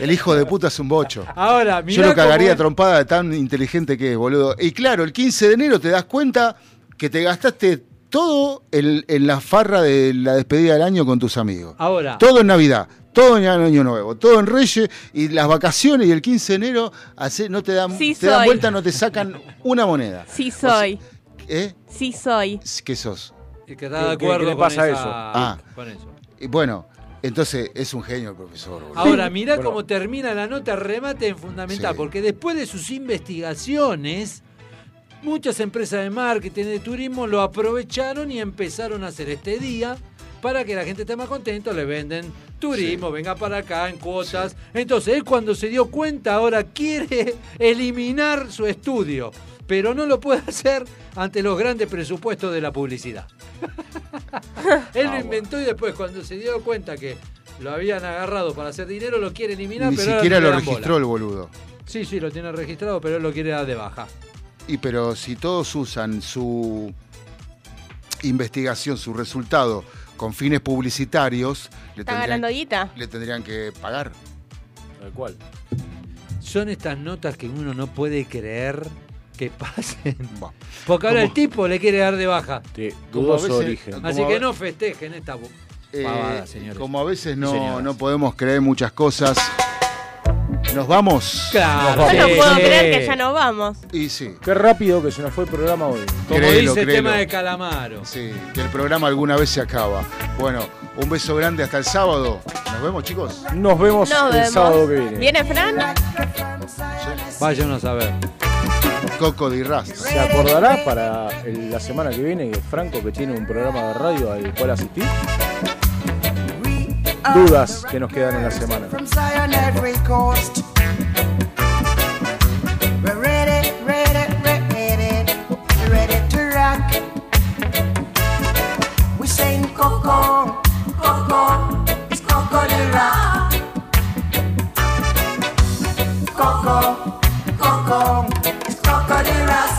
El hijo de puta es un bocho. Ahora, Yo lo cagaría cómo trompada de tan inteligente que es, boludo. Y claro, el 15 de enero te das cuenta que te gastaste todo en, en la farra de la despedida del año con tus amigos. Ahora. Todo en Navidad, todo en Año Nuevo, todo en Reyes y las vacaciones y el 15 de enero hace- no te dan, Sí te dan vuelta, no te sacan una moneda. Sí soy. ¿Eh? Sí soy. ¿Qué sos? Y que está de ¿Qué- qué- acuerdo qué le con pasa esa- eso? Ah. con eso. Y bueno, entonces es un genio el profesor. boludo. Ahora, mirá Bueno, cómo termina la nota, remate en fundamental, Sí. porque después de sus investigaciones, muchas empresas de marketing, de turismo, lo aprovecharon y empezaron a hacer este día para que la gente esté más contento, le venden turismo, venga para acá en cuotas. Entonces, él cuando se dio cuenta, ahora quiere eliminar su estudio, pero no lo puede hacer ante los grandes presupuestos de la publicidad. Él lo inventó y después cuando se dio cuenta que lo habían agarrado para hacer dinero, lo quiere eliminar. Ni pero siquiera lo bola. registró el boludo. Sí, sí, lo tiene registrado, pero él lo quiere dar de baja. Y pero si todos usan su investigación, su resultado con fines publicitarios, le Está tendrían, ganando guita. le tendrían que pagar. Tal cual. Son estas notas que uno no puede creer que pasen. Porque ahora el tipo le quiere dar de baja. Como a veces- como Así que no festejen esta Eh, pavada, señores. como a veces no, señoras. no podemos creer muchas cosas. ¿Nos vamos? Claro, Nos Yo no puedo creer que ya no vamos. Y sí. Qué rápido que se nos fue el programa hoy. Como Créelo, dice el tema de Calamaro. Sí, que el programa alguna vez se acaba. Bueno, un beso grande hasta el sábado. Nos vemos, chicos. Nos vemos Nos el vemos. sábado que viene. ¿Viene Fran? Váyanos a ver. Coco de Rast. ¿Se acordará para el- la semana que viene Franco que tiene un programa de radio al cual asistir? Dudas que nos quedan en la semana. From Zion every coast. We're ready, ready, ready, ready to rock. We saying Coco, Coco, it's Coco the rock. Coco, Coco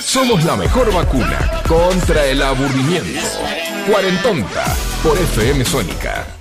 Somos la mejor vacuna contra el aburrimiento. Cuarentonta por FM Sónica.